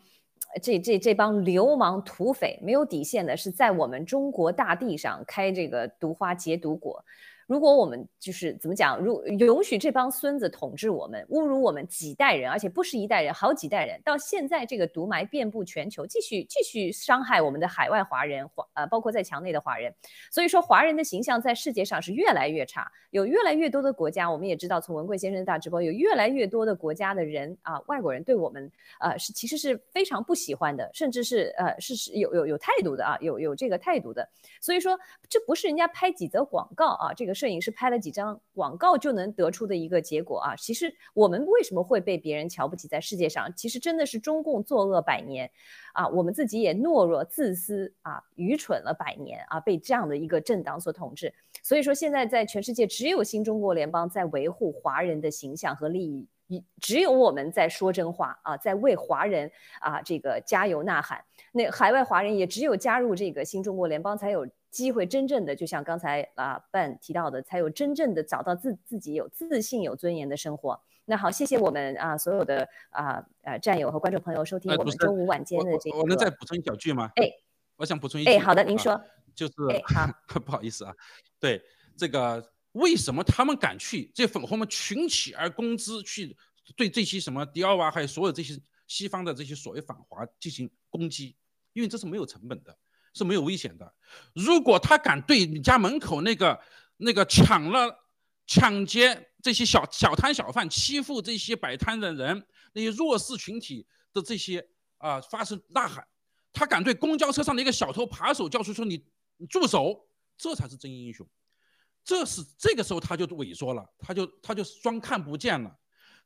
这这这帮流氓土匪没有底线的，是在我们中国大地上开这个毒花结毒果。如果我们就是怎么讲，如允许这帮孙子统治我们，侮辱我们几代人，而且不是一代人，好几代人，到现在这个毒霾遍布全球，继续继续伤害我们的海外华人，华呃包括在墙内的华人。所以说，华人的形象在世界上是越来越差。有越来越多的国家，我们也知道，从文贵先生的大直播，有越来越多的国家的人啊，外国人对我们呃是其实是非常不喜欢的，甚至是呃是是有有有态度的啊，有有这个态度的。所以说，这不是人家拍几则广告啊，这个。摄影师拍了几张广告就能得出的一个结果啊！其实我们为什么会被别人瞧不起在世界上？其实真的是中共作恶百年啊！我们自己也懦弱、自私啊、愚蠢了百年啊，被这样的一个政党所统治。所以说，现在在全世界只有新中国联邦在维护华人的形象和利益，只有我们在说真话啊，在为华人啊这个加油呐喊。那海外华人也只有加入这个新中国联邦才有。机会真正的就像刚才啊半提到的，才有真正的找到自自己有自信、有尊严的生活。那好，谢谢我们啊所有的啊呃战友和观众朋友收听我们周五晚间的这个。我能再补充一小句吗？哎，我想补充一句。哎，好的，您说。就是好，不好意思啊。对这个，为什么他们敢去这粉红们群起而攻之，去对这些什么迪奥啊，还有所有这些西方的这些所谓反华进行攻击？因为这是没有成本的。是没有危险的。如果他敢对你家门口那个那个抢了、抢劫这些小小摊小贩、欺负这些摆摊的人、那些弱势群体的这些啊发声呐喊，他敢对公交车上的一个小偷扒手叫出说你你住手，这才是真英雄。这是这个时候他就萎缩了，他就他就装看不见了。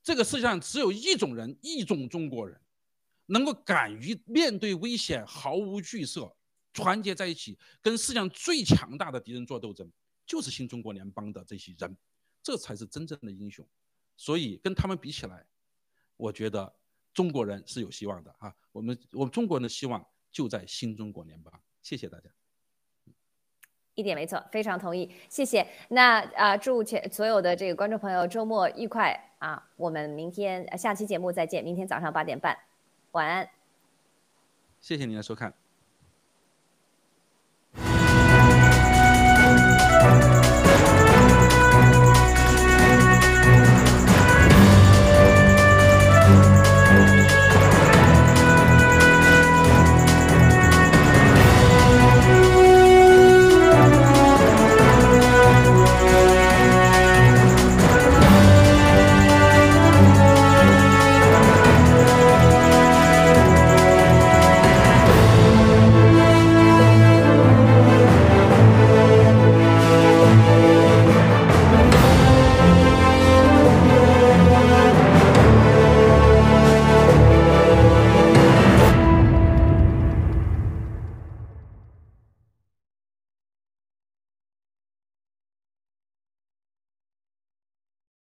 这个世界上只有一种人，一种中国人，能够敢于面对危险毫无惧色。团结在一起，跟世界上最强大的敌人做斗争，就是新中国联邦的这些人，这才是真正的英雄。所以跟他们比起来，我觉得中国人是有希望的啊！我们我们中国人的希望就在新中国联邦。谢谢大家。一点没错，非常同意，谢谢。那啊，祝全所有的这个观众朋友周末愉快啊！我们明天下期节目再见，明天早上八点半，晚安。谢谢您的收看。